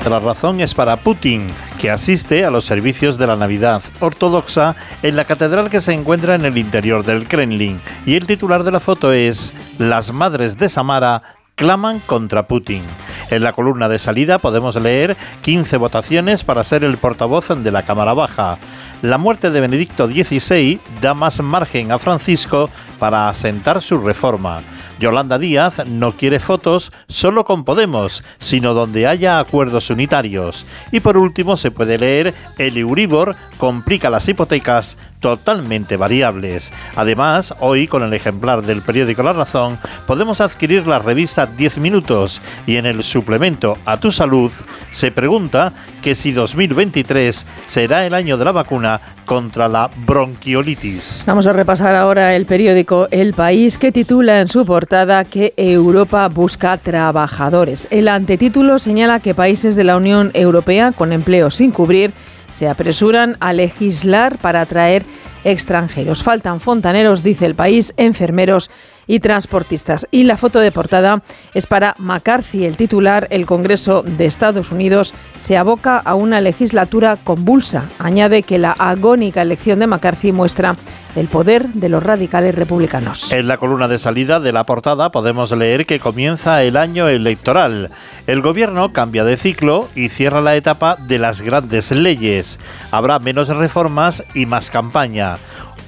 La razón es para Putin, que asiste a los servicios de la Navidad ortodoxa en la catedral que se encuentra en el interior del Kremlin. Y el titular de la foto es Las madres de Samara claman contra Putin. En la columna de salida podemos leer 15 votaciones para ser el portavoz de la Cámara Baja. La muerte de Benedicto XVI da más margen a Francisco para asentar su reforma. Yolanda Díaz no quiere fotos solo con Podemos, sino donde haya acuerdos unitarios. Y por último se puede leer el Euribor complica las hipotecas totalmente variables. Además, hoy con el ejemplar del periódico La Razón podemos adquirir la revista 10 minutos y en el suplemento A tu salud se pregunta que si 2023 será el año de la vacuna contra la bronquiolitis. Vamos a repasar ahora el periódico El País que titula en su portada que Europa busca trabajadores. El antetítulo señala que países de la Unión Europea con empleo sin cubrir se apresuran a legislar para atraer extranjeros. Faltan fontaneros, dice el país, enfermeros y transportistas. Y la foto de portada es para McCarthy, el titular. El Congreso de Estados Unidos se aboca a una legislatura convulsa. Añade que la agónica elección de McCarthy muestra el poder de los radicales republicanos. En la columna de salida de la portada podemos leer que comienza el año electoral. El gobierno cambia de ciclo y cierra la etapa de las grandes leyes. Habrá menos reformas y más campaña.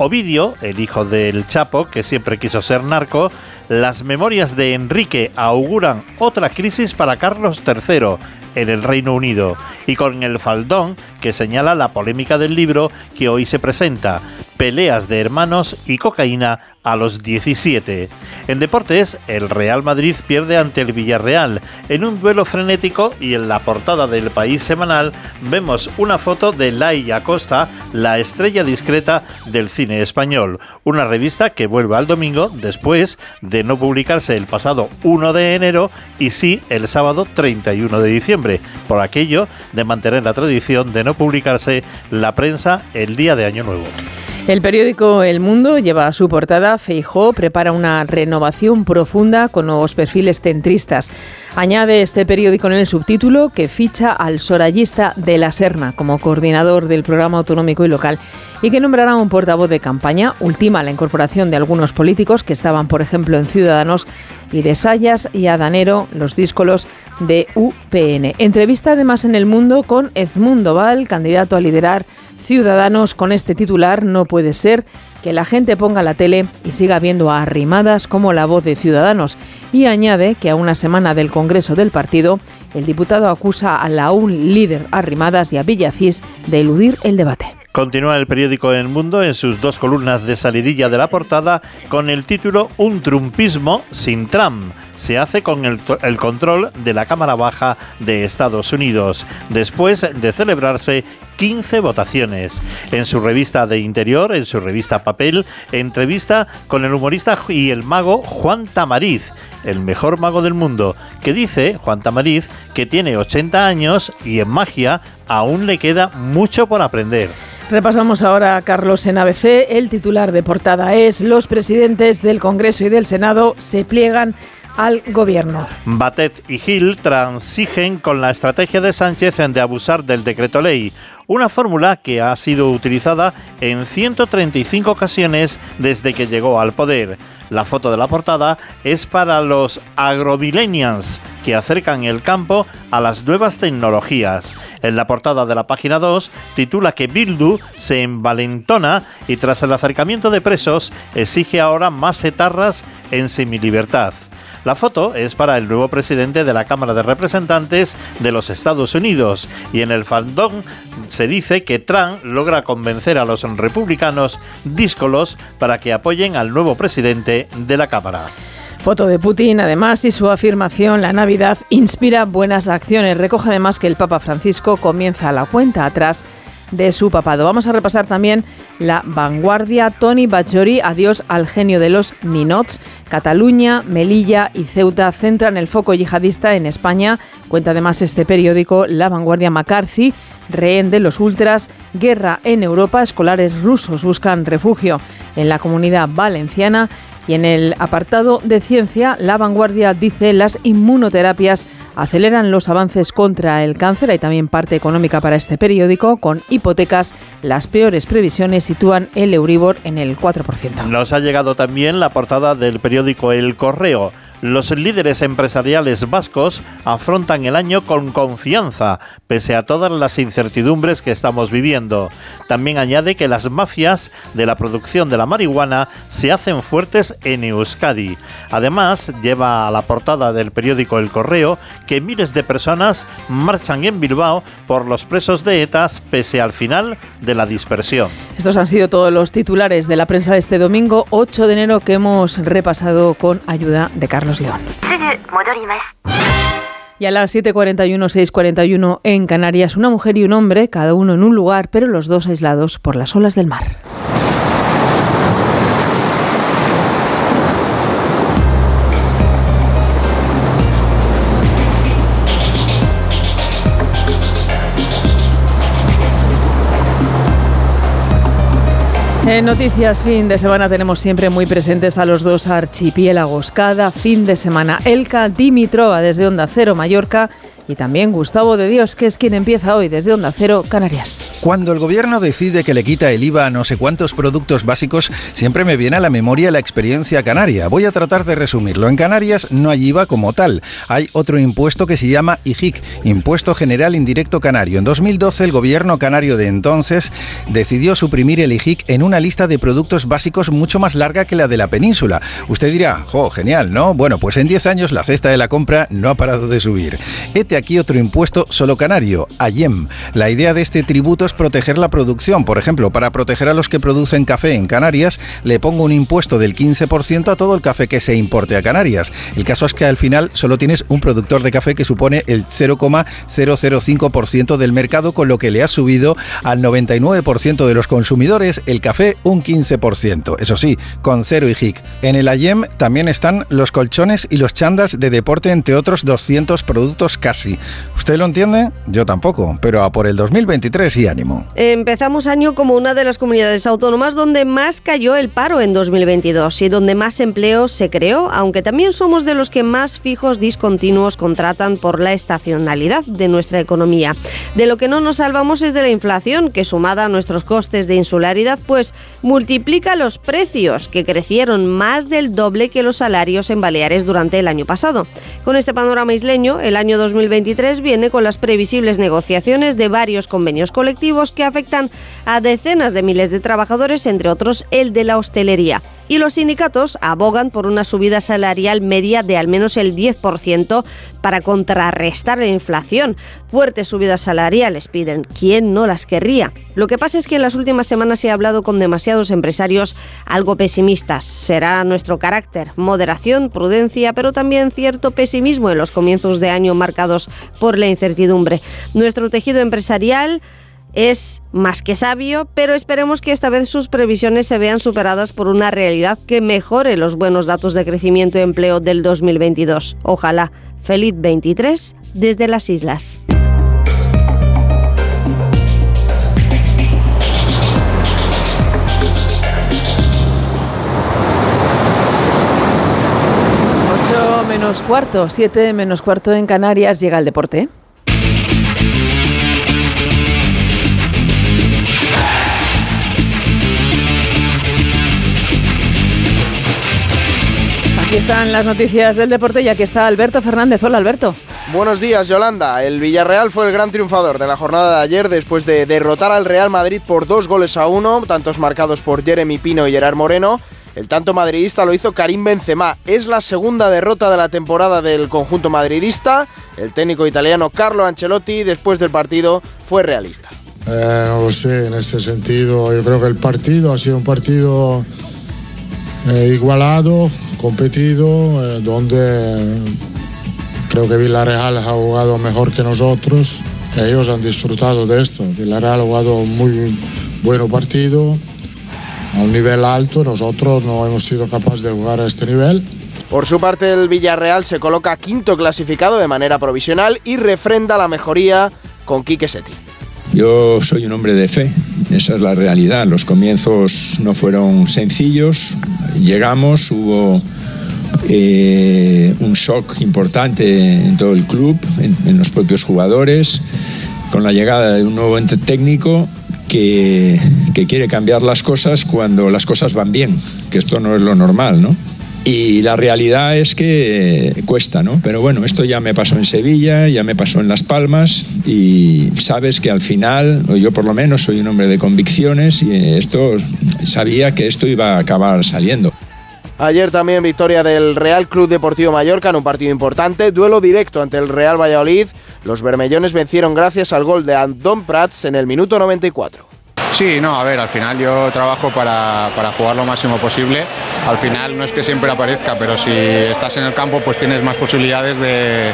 Ovidio, el hijo del Chapo, que siempre quiso ser narco, las memorias de Enrique auguran otra crisis para Carlos III en el Reino Unido. Y con el faldón que señala la polémica del libro que hoy se presenta, peleas de hermanos y cocaína a los 17. En deportes, el Real Madrid pierde ante el Villarreal en un duelo frenético y en la portada del País Semanal vemos una foto de Laia Acosta, la estrella discreta del cine español, una revista que vuelve al domingo después de no publicarse el pasado 1 de enero y sí el sábado 31 de diciembre, por aquello de mantener la tradición de no publicarse la prensa el día de Año Nuevo. El periódico El Mundo lleva a su portada Feijó prepara una renovación profunda con nuevos perfiles centristas. Añade este periódico en el subtítulo que ficha al sorayista de la Serna como coordinador del programa autonómico y local y que nombrará un portavoz de campaña. Ultima la incorporación de algunos políticos que estaban, por ejemplo, en Ciudadanos y de Sayas y Adanero, los díscolos de UPN. Entrevista además en El Mundo con Edmundo Val, candidato a liderar Ciudadanos con este titular no puede ser que la gente ponga la tele y siga viendo a Arrimadas como la voz de Ciudadanos y añade que a una semana del Congreso del partido, el diputado acusa a la un líder Arrimadas y a Villacís de eludir el debate. Continúa el periódico El Mundo en sus dos columnas de salidilla de la portada con el título Un trumpismo sin Trump. Se hace con el, control de la Cámara Baja de Estados Unidos, después de celebrarse 15 votaciones. En su revista de interior, en su revista Papel, entrevista con el humorista y el mago Juan Tamariz, el mejor mago del mundo, que dice, Juan Tamariz, que tiene 80 años y en magia aún le queda mucho por aprender. Repasamos ahora a Carlos en ABC. El titular de portada es Los presidentes del Congreso y del Senado se pliegan al gobierno. Batet y Gil transigen con la estrategia de Sánchez de abusar del decreto ley, una fórmula que ha sido utilizada en 135 ocasiones desde que llegó al poder. La foto de la portada es para los agromillennials que acercan el campo a las nuevas tecnologías. En la portada de la página 2 titula que Bildu se envalentona y tras el acercamiento de presos exige ahora más etarras en semilibertad. La foto es para el nuevo presidente de la Cámara de Representantes de los Estados Unidos y en el fandom se dice que Trump logra convencer a los republicanos díscolos para que apoyen al nuevo presidente de la Cámara. Foto de Putin, además, y su afirmación, la Navidad inspira buenas acciones. Recoge además que el Papa Francisco comienza la cuenta atrás de su papado. Vamos a repasar también la vanguardia. Tony Bachori, adiós al genio de los ninots. Cataluña, Melilla y Ceuta centran el foco yihadista en España. Cuenta además este periódico La Vanguardia McCarthy, rehén de los ultras, guerra en Europa, escolares rusos buscan refugio en la comunidad valenciana. Y en el apartado de ciencia, La Vanguardia dice las inmunoterapias aceleran los avances contra el cáncer. Hay también parte económica para este periódico. Con hipotecas, las peores previsiones sitúan el Euribor en el 4%. Nos ha llegado también la portada del periódico El Correo. Los líderes empresariales vascos afrontan el año con confianza, pese a todas las incertidumbres que estamos viviendo. También añade que las mafias de la producción de la marihuana se hacen fuertes en Euskadi. Además, lleva a la portada del periódico El Correo que miles de personas marchan en Bilbao por los presos de ETAs pese al final de la dispersión. Estos han sido todos los titulares de la prensa de este domingo 8 de enero que hemos repasado con ayuda de Carlos León. Y a las 7.41, 6.41 en Canarias, una mujer y un hombre, cada uno en un lugar, pero los dos aislados por las olas del mar. En Noticias Fin de Semana tenemos siempre muy presentes a los dos archipiélagos. Cada fin de semana, Elka Dimitrova desde Onda Cero, Mallorca, y también Gustavo de Dios, que es quien empieza hoy desde Onda Cero, Canarias. Cuando el gobierno decide que le quita el IVA a no sé cuántos productos básicos, siempre me viene a la memoria la experiencia canaria. Voy a tratar de resumirlo. En Canarias no hay IVA como tal. Hay otro impuesto que se llama IGIC, Impuesto General Indirecto Canario. En 2012 el gobierno canario de entonces decidió suprimir el IGIC en una lista de productos básicos mucho más larga que la de la península. Usted dirá, jo, genial, ¿no? Bueno, pues en 10 años la cesta de la compra no ha parado de subir. Este aquí otro impuesto solo canario, AYEM. La idea de este tributo es proteger la producción. Por ejemplo, para proteger a los que producen café en Canarias, le pongo un impuesto del 15% a todo el café que se importe a Canarias. El caso es que al final solo tienes un productor de café que supone el 0,005% del mercado, con lo que le ha subido al 99% de los consumidores el café un 15%. Eso sí, con cero y hic. En el AYEM también están los colchones y los chandas de deporte, entre otros 200 productos casi así. ¿Usted lo entiende? Yo tampoco, pero a por el 2023 y ánimo. Empezamos año como una de las comunidades autónomas donde más cayó el paro en 2022 y donde más empleo se creó, aunque también somos de los que más fijos discontinuos contratan por la estacionalidad de nuestra economía. De lo que no nos salvamos es de la inflación, que sumada a nuestros costes de insularidad, pues multiplica los precios, que crecieron más del doble que los salarios en Baleares durante el año pasado. Con este panorama isleño, el año 2023 viene con las previsibles negociaciones de varios convenios colectivos que afectan a decenas de miles de trabajadores, entre otros el de la hostelería y los sindicatos abogan por una subida salarial media de al menos el 10% para contrarrestar la inflación. Fuertes subidas salariales piden. ¿Quién no las querría? Lo que pasa es que en las últimas semanas se ha hablado con demasiados empresarios algo pesimistas. Será nuestro carácter, moderación, prudencia, pero también cierto pesimismo en los comienzos de año marcados por la incertidumbre. Nuestro tejido empresarial es más que sabio, pero esperemos que esta vez sus previsiones se vean superadas por una realidad que mejore los buenos datos de crecimiento y empleo del 2022. Ojalá. Feliz 23 desde las islas. Menos cuarto, 7 menos cuarto en Canarias, llega el deporte. Aquí están las noticias del deporte y aquí está Alberto Fernández. Hola Alberto. Buenos días Yolanda. El Villarreal fue el gran triunfador de la jornada de ayer después de derrotar al Real Madrid por dos goles a uno, tantos marcados por Jeremy Pino y Gerard Moreno. El tanto madridista lo hizo Karim Benzema. Es la segunda derrota de la temporada del conjunto madridista. El técnico italiano Carlo Ancelotti después del partido fue realista. Eh, no lo sé, en este sentido yo creo que el partido ha sido un partido eh, igualado, competido, eh, donde creo que Villarreal ha jugado mejor que nosotros. Ellos han disfrutado de esto. Villarreal ha jugado un muy buen partido, a un nivel alto. Nosotros no hemos sido capaces de jugar a este nivel. Por su parte, el Villarreal se coloca quinto clasificado de manera provisional y refrenda la mejoría con Quique Seti. Yo soy un hombre de fe, esa es la realidad. Los comienzos no fueron sencillos, llegamos, hubo eh, un shock importante en todo el club, en, los propios jugadores, con la llegada de un nuevo ente técnico que, que quiere cambiar las cosas cuando las cosas van bien, que esto no es lo normal, ¿no? Y la realidad es que cuesta, ¿no? Pero bueno, esto ya me pasó en Sevilla, ya me pasó en Las Palmas y sabes que al final, yo por lo menos soy un hombre de convicciones y esto sabía que esto iba a acabar saliendo. Ayer también victoria del Real Club Deportivo Mallorca en un partido importante, duelo directo ante el Real Valladolid. Los bermellones vencieron gracias al gol de Andón Prats en el minuto 94. Sí, no, a ver, al final yo trabajo para, para, jugar lo máximo posible. Al final no es que siempre aparezca, pero si estás en el campo pues tienes más posibilidades de,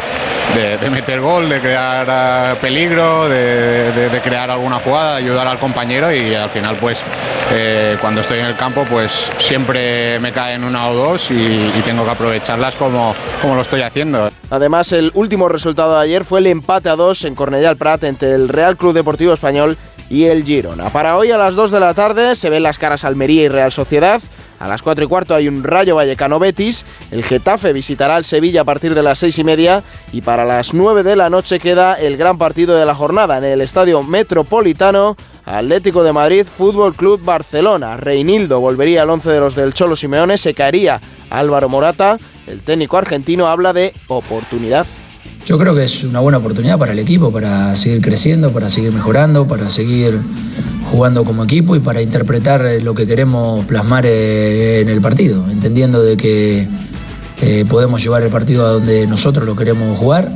de, meter gol, de crear uh, peligro, de, de, crear alguna jugada, ayudar al compañero y al final pues eh, cuando estoy en el campo pues siempre me caen una o dos y, tengo que aprovecharlas como, como lo estoy haciendo. Además, el último resultado de ayer fue el empate a dos en Cornellà Prat entre el Real Club Deportivo Español y el Girona. Para hoy a las 2 de la tarde se ven las caras Almería y Real Sociedad. A las 4 y cuarto hay un Rayo Vallecano Betis. El Getafe visitará el Sevilla a partir de las 6 y media. Y para las 9 de la noche queda el gran partido de la jornada en el Estadio Metropolitano. Atlético de Madrid, Fútbol Club Barcelona. Reinildo volvería al 11 de los del Cholo Simeone. Se caería Álvaro Morata. El técnico argentino habla de oportunidad yo creo que es una buena oportunidad para el equipo, para seguir creciendo, para seguir mejorando, para seguir jugando como equipo y para interpretar lo que queremos plasmar en el partido, entendiendo de que eh, podemos llevar el partido a donde nosotros lo queremos jugar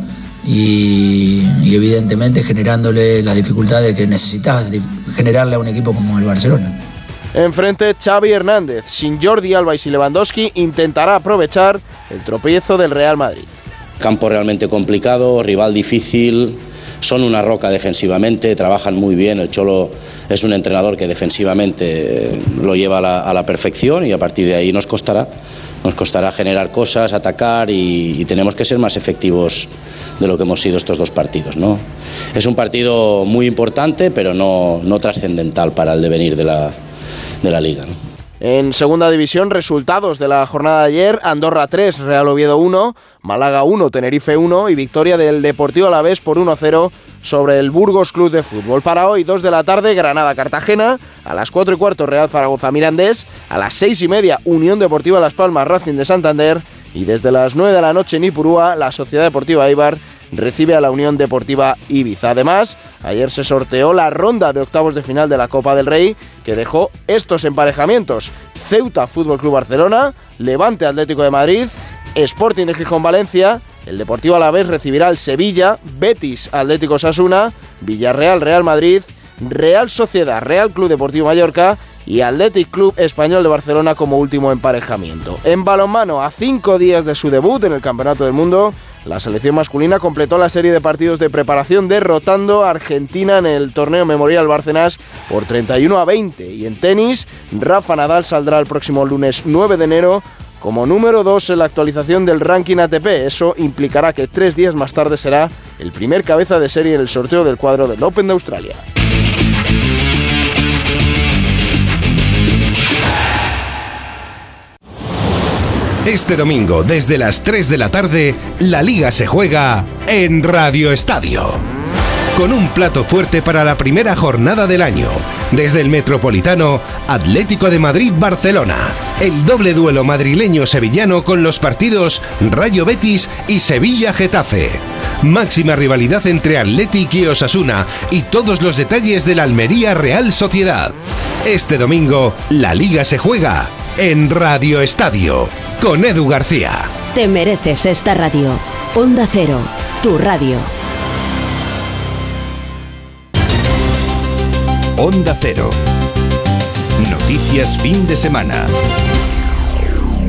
y, y evidentemente generándole las dificultades que necesitas generarle a un equipo como el Barcelona. Enfrente Xavi Hernández, sin Jordi Alba y sin Lewandowski, intentará aprovechar el tropiezo del Real Madrid. Campo realmente complicado, rival difícil, son una roca defensivamente, trabajan muy bien, el Cholo es un entrenador que defensivamente lo lleva a la, perfección y a partir de ahí nos costará, nos costará generar cosas, atacar y, tenemos que ser más efectivos de lo que hemos sido estos dos partidos. ¿no? Es un partido muy importante, pero no, no trascendental para el devenir de la, de la liga. En segunda división, resultados de la jornada de ayer, Andorra 3, Real Oviedo 1, Málaga 1, Tenerife 1 y victoria del Deportivo Alavés por 1-0 sobre el Burgos Club de Fútbol. Para hoy, 2 de la tarde, Granada-Cartagena, a las 4 y cuarto, Real Zaragoza-Mirandés, a las 6 y media, Unión Deportiva Las Palmas, Racing de Santander y desde las 9 de la noche en la Sociedad Deportiva Eibar recibe a la Unión Deportiva Ibiza. Además, ayer se sorteó la ronda de octavos de final de la Copa del Rey que dejó estos emparejamientos. Ceuta Fútbol Club Barcelona, Levante Atlético de Madrid, Sporting de Gijón Valencia, el Deportivo Alavés recibirá al Sevilla, Betis Atlético Sasuna, Villarreal Real Madrid, Real Sociedad Real Club Deportivo Mallorca y Athletic Club Español de Barcelona como último emparejamiento. En balonmano, a cinco días de su debut en el Campeonato del Mundo, la selección masculina completó la serie de partidos de preparación derrotando a Argentina en el torneo Memorial Bárcenas por 31 a 20. Y en tenis, Rafa Nadal saldrá el próximo lunes 9 de enero como número 2 en la actualización del ranking ATP. Eso implicará que tres días más tarde será el primer cabeza de serie en el sorteo del cuadro del Open de Australia. Este domingo, desde las 3 de la tarde, la liga se juega en Radio Estadio. Con un plato fuerte para la primera jornada del año. Desde el Metropolitano, Atlético de Madrid-Barcelona. El doble duelo madrileño-sevillano con los partidos Rayo Betis y Sevilla-Getafe. Máxima rivalidad entre Atlético y Osasuna y todos los detalles de la Almería Real Sociedad. Este domingo, la liga se juega en Radio Estadio con Edu García. Te mereces esta radio. Onda Cero, tu radio. Onda Cero. Noticias fin de semana.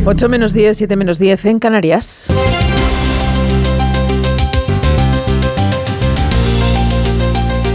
8 menos 10, 7 menos 10 en Canarias.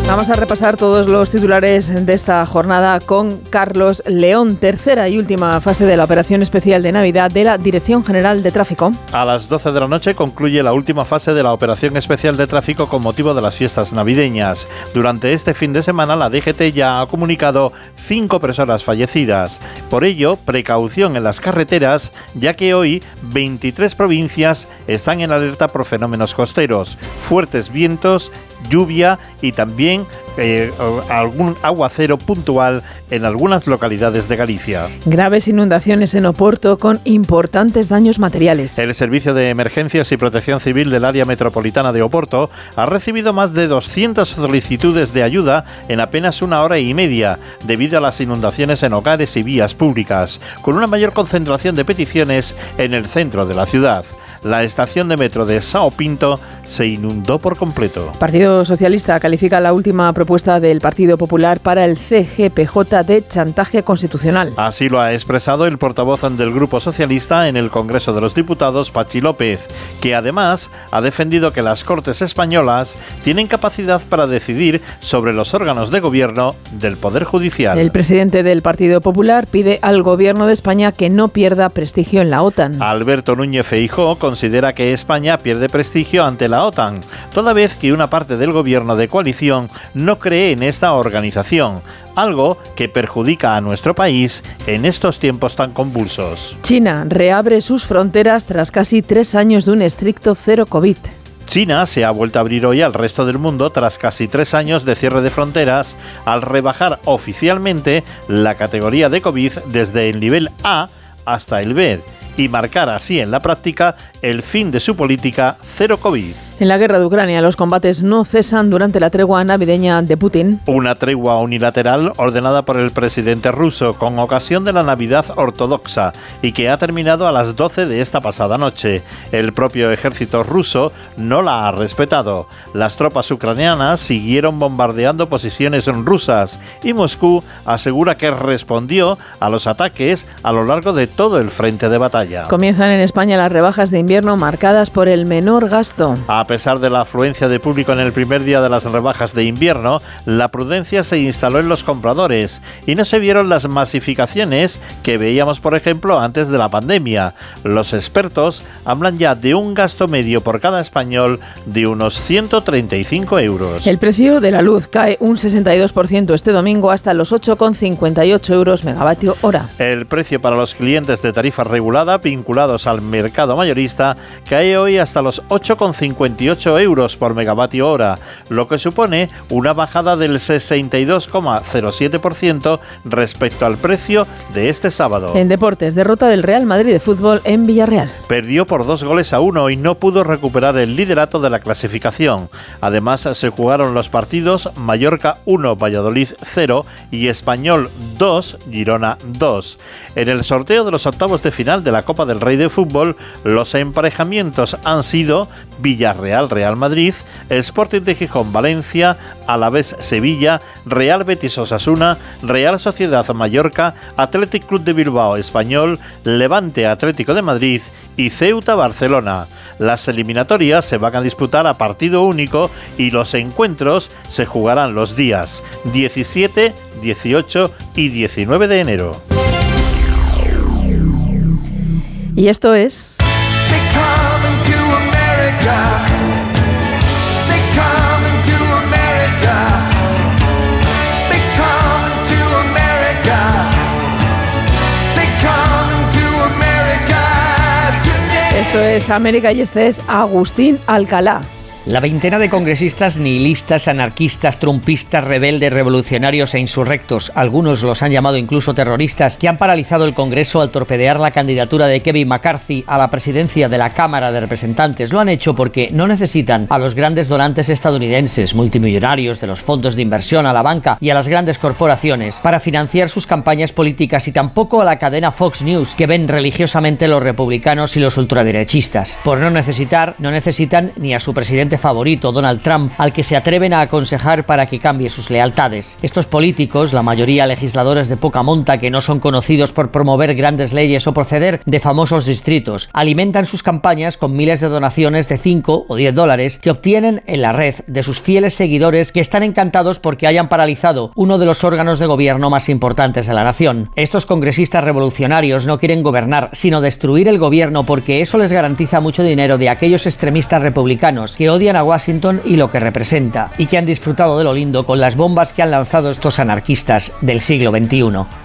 Vamos a repasar todos los titulares de esta jornada con Carlos León, tercera y última fase de la operación especial de Navidad de la Dirección General de Tráfico. A las 12 de la noche concluye la última fase de la operación especial de tráfico con motivo de las fiestas navideñas. Durante este fin de semana la DGT ya ha comunicado cinco personas fallecidas. Por ello, precaución en las carreteras, ya que hoy 23 provincias están en alerta por fenómenos costeros, fuertes vientos lluvia y también eh, algún aguacero puntual en algunas localidades de Galicia. Graves inundaciones en Oporto con importantes daños materiales. El Servicio de Emergencias y Protección Civil del área metropolitana de Oporto ha recibido más de 200 solicitudes de ayuda en apenas una hora y media debido a las inundaciones en hogares y vías públicas, con una mayor concentración de peticiones en el centro de la ciudad la estación de metro de Sao Pinto se inundó por completo. El Partido Socialista califica la última propuesta del Partido Popular para el CGPJ de chantaje constitucional. Así lo ha expresado el portavoz del Grupo Socialista en el Congreso de los Diputados, Pachi López, que además ha defendido que las Cortes españolas tienen capacidad para decidir sobre los órganos de gobierno del Poder Judicial. El presidente del Partido Popular pide al Gobierno de España que no pierda prestigio en la OTAN. Alberto Núñez Feijó considera que España pierde prestigio ante la OTAN, toda vez que una parte del gobierno de coalición no cree en esta organización, algo que perjudica a nuestro país en estos tiempos tan convulsos. China reabre sus fronteras tras casi tres años de un estricto cero COVID. China se ha vuelto a abrir hoy al resto del mundo tras casi tres años de cierre de fronteras al rebajar oficialmente la categoría de COVID desde el nivel A hasta el B y marcar así en la práctica el fin de su política cero COVID. En la guerra de Ucrania, los combates no cesan durante la tregua navideña de Putin. Una tregua unilateral ordenada por el presidente ruso con ocasión de la Navidad ortodoxa y que ha terminado a las 12 de esta pasada noche. El propio ejército ruso no la ha respetado. Las tropas ucranianas siguieron bombardeando posiciones rusas y Moscú asegura que respondió a los ataques a lo largo de todo el frente de batalla. Comienzan en España las rebajas de invierno marcadas por el menor gasto. A A pesar de la afluencia de público en el primer día de las rebajas de invierno, la prudencia se instaló en los compradores y no se vieron las masificaciones que veíamos, por ejemplo, antes de la pandemia. Los expertos hablan ya de un gasto medio por cada español de unos 135 euros. El precio de la luz cae un 62% este domingo hasta los 8,58 euros megavatio hora. El precio para los clientes de tarifa regulada vinculados al mercado mayorista cae hoy hasta los 8,58 euros por megavatio hora, lo que supone una bajada del 62,07% respecto al precio de este sábado. En deportes, derrota del Real Madrid de fútbol en Villarreal. Perdió por dos goles a uno y no pudo recuperar el liderato de la clasificación. Además, se jugaron los partidos Mallorca 1, Valladolid 0 y Español 2, Girona 2. En el sorteo de los octavos de final de la Copa del Rey de Fútbol, los emparejamientos han sido Villarreal Real Madrid, Sporting de Gijón Valencia, Alavés Sevilla, Real Betis Osasuna, Real Sociedad Mallorca, Athletic Club de Bilbao Español, Levante Atlético de Madrid y Ceuta Barcelona. Las eliminatorias se van a disputar a partido único y los encuentros se jugarán los días 17, 18 y 19 de enero. Y esto es... Esto es América y este es Agustín Alcalá. La veintena de congresistas nihilistas, anarquistas, trumpistas, rebeldes, revolucionarios e insurrectos, algunos los han llamado incluso terroristas, que han paralizado el Congreso al torpedear la candidatura de Kevin McCarthy a la presidencia de la Cámara de Representantes, lo han hecho porque no necesitan a los grandes donantes estadounidenses, multimillonarios, de los fondos de inversión, a la banca y a las grandes corporaciones para financiar sus campañas políticas y tampoco a la cadena Fox News que ven religiosamente los republicanos y los ultraderechistas. Por no necesitar, no necesitan ni a su presidente favorito, Donald Trump, al que se atreven a aconsejar para que cambie sus lealtades. Estos políticos, la mayoría legisladores de poca monta que no son conocidos por promover grandes leyes o proceder de famosos distritos, alimentan sus campañas con miles de donaciones de 5 o 10 dólares que obtienen en la red de sus fieles seguidores que están encantados porque hayan paralizado uno de los órganos de gobierno más importantes de la nación. Estos congresistas revolucionarios no quieren gobernar, sino destruir el gobierno porque eso les garantiza mucho dinero de aquellos extremistas republicanos que odian a Washington y lo que representa, y que han disfrutado de lo lindo con las bombas que han lanzado estos anarquistas del siglo XXI.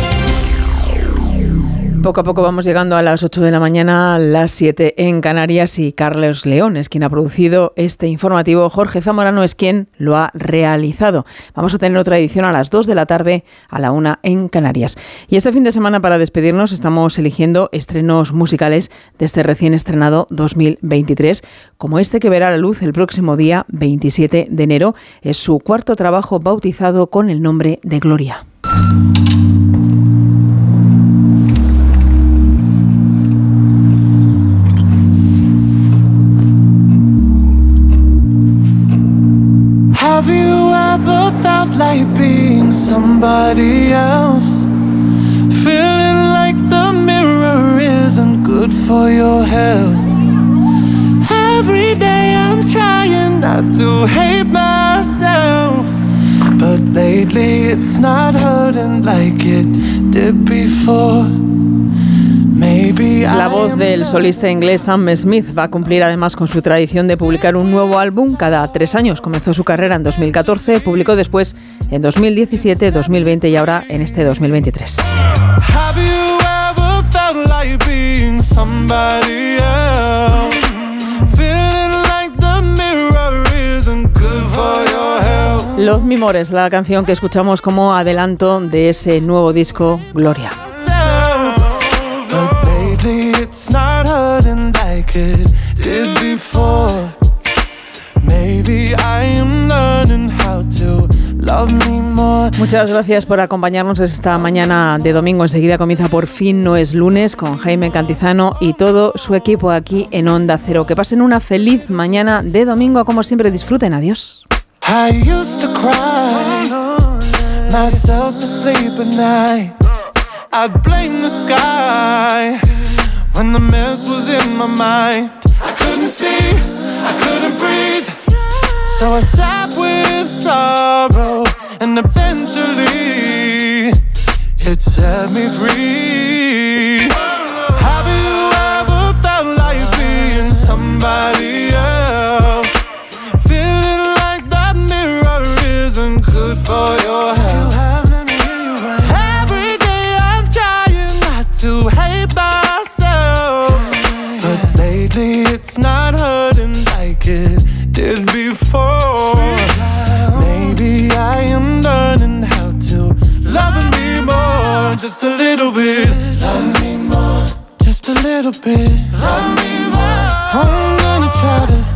Poco a poco vamos llegando a las 8 de la mañana, las 7 en Canarias y Carlos León es quien ha producido este informativo. Jorge Zamorano es quien lo ha realizado. Vamos a tener otra edición a las 2 de la tarde, a la 1 en Canarias. Y este fin de semana para despedirnos estamos eligiendo estrenos musicales de este recién estrenado 2023, como este que verá la luz el próximo día 27 de enero. Es su cuarto trabajo bautizado con el nombre de Gloria. Have you ever felt like being somebody else? Feeling like the mirror isn't good for your health. Every day I'm trying not to hate myself. But lately it's not hurting like it did before. La voz del solista inglés Sam Smith va a cumplir además con su tradición de publicar un nuevo álbum cada tres años. Comenzó su carrera en 2014, publicó después en 2017, 2020 y ahora en este 2023. Los Mimores, la canción que escuchamos como adelanto de ese nuevo disco Gloria. Muchas gracias por acompañarnos esta mañana de domingo. Enseguida comienza por fin, no es lunes, con Jaime Cantizano y todo su equipo aquí en Onda Cero. Que pasen una feliz mañana de domingo, como siempre disfruten. Adiós. I used to cry myself to sleep at night. I'd blame the sky when the mess was in my mind. I couldn't see, I couldn't breathe. So I sat with sorrow, and eventually it set me free. Bit. Love me more. I'm gonna try to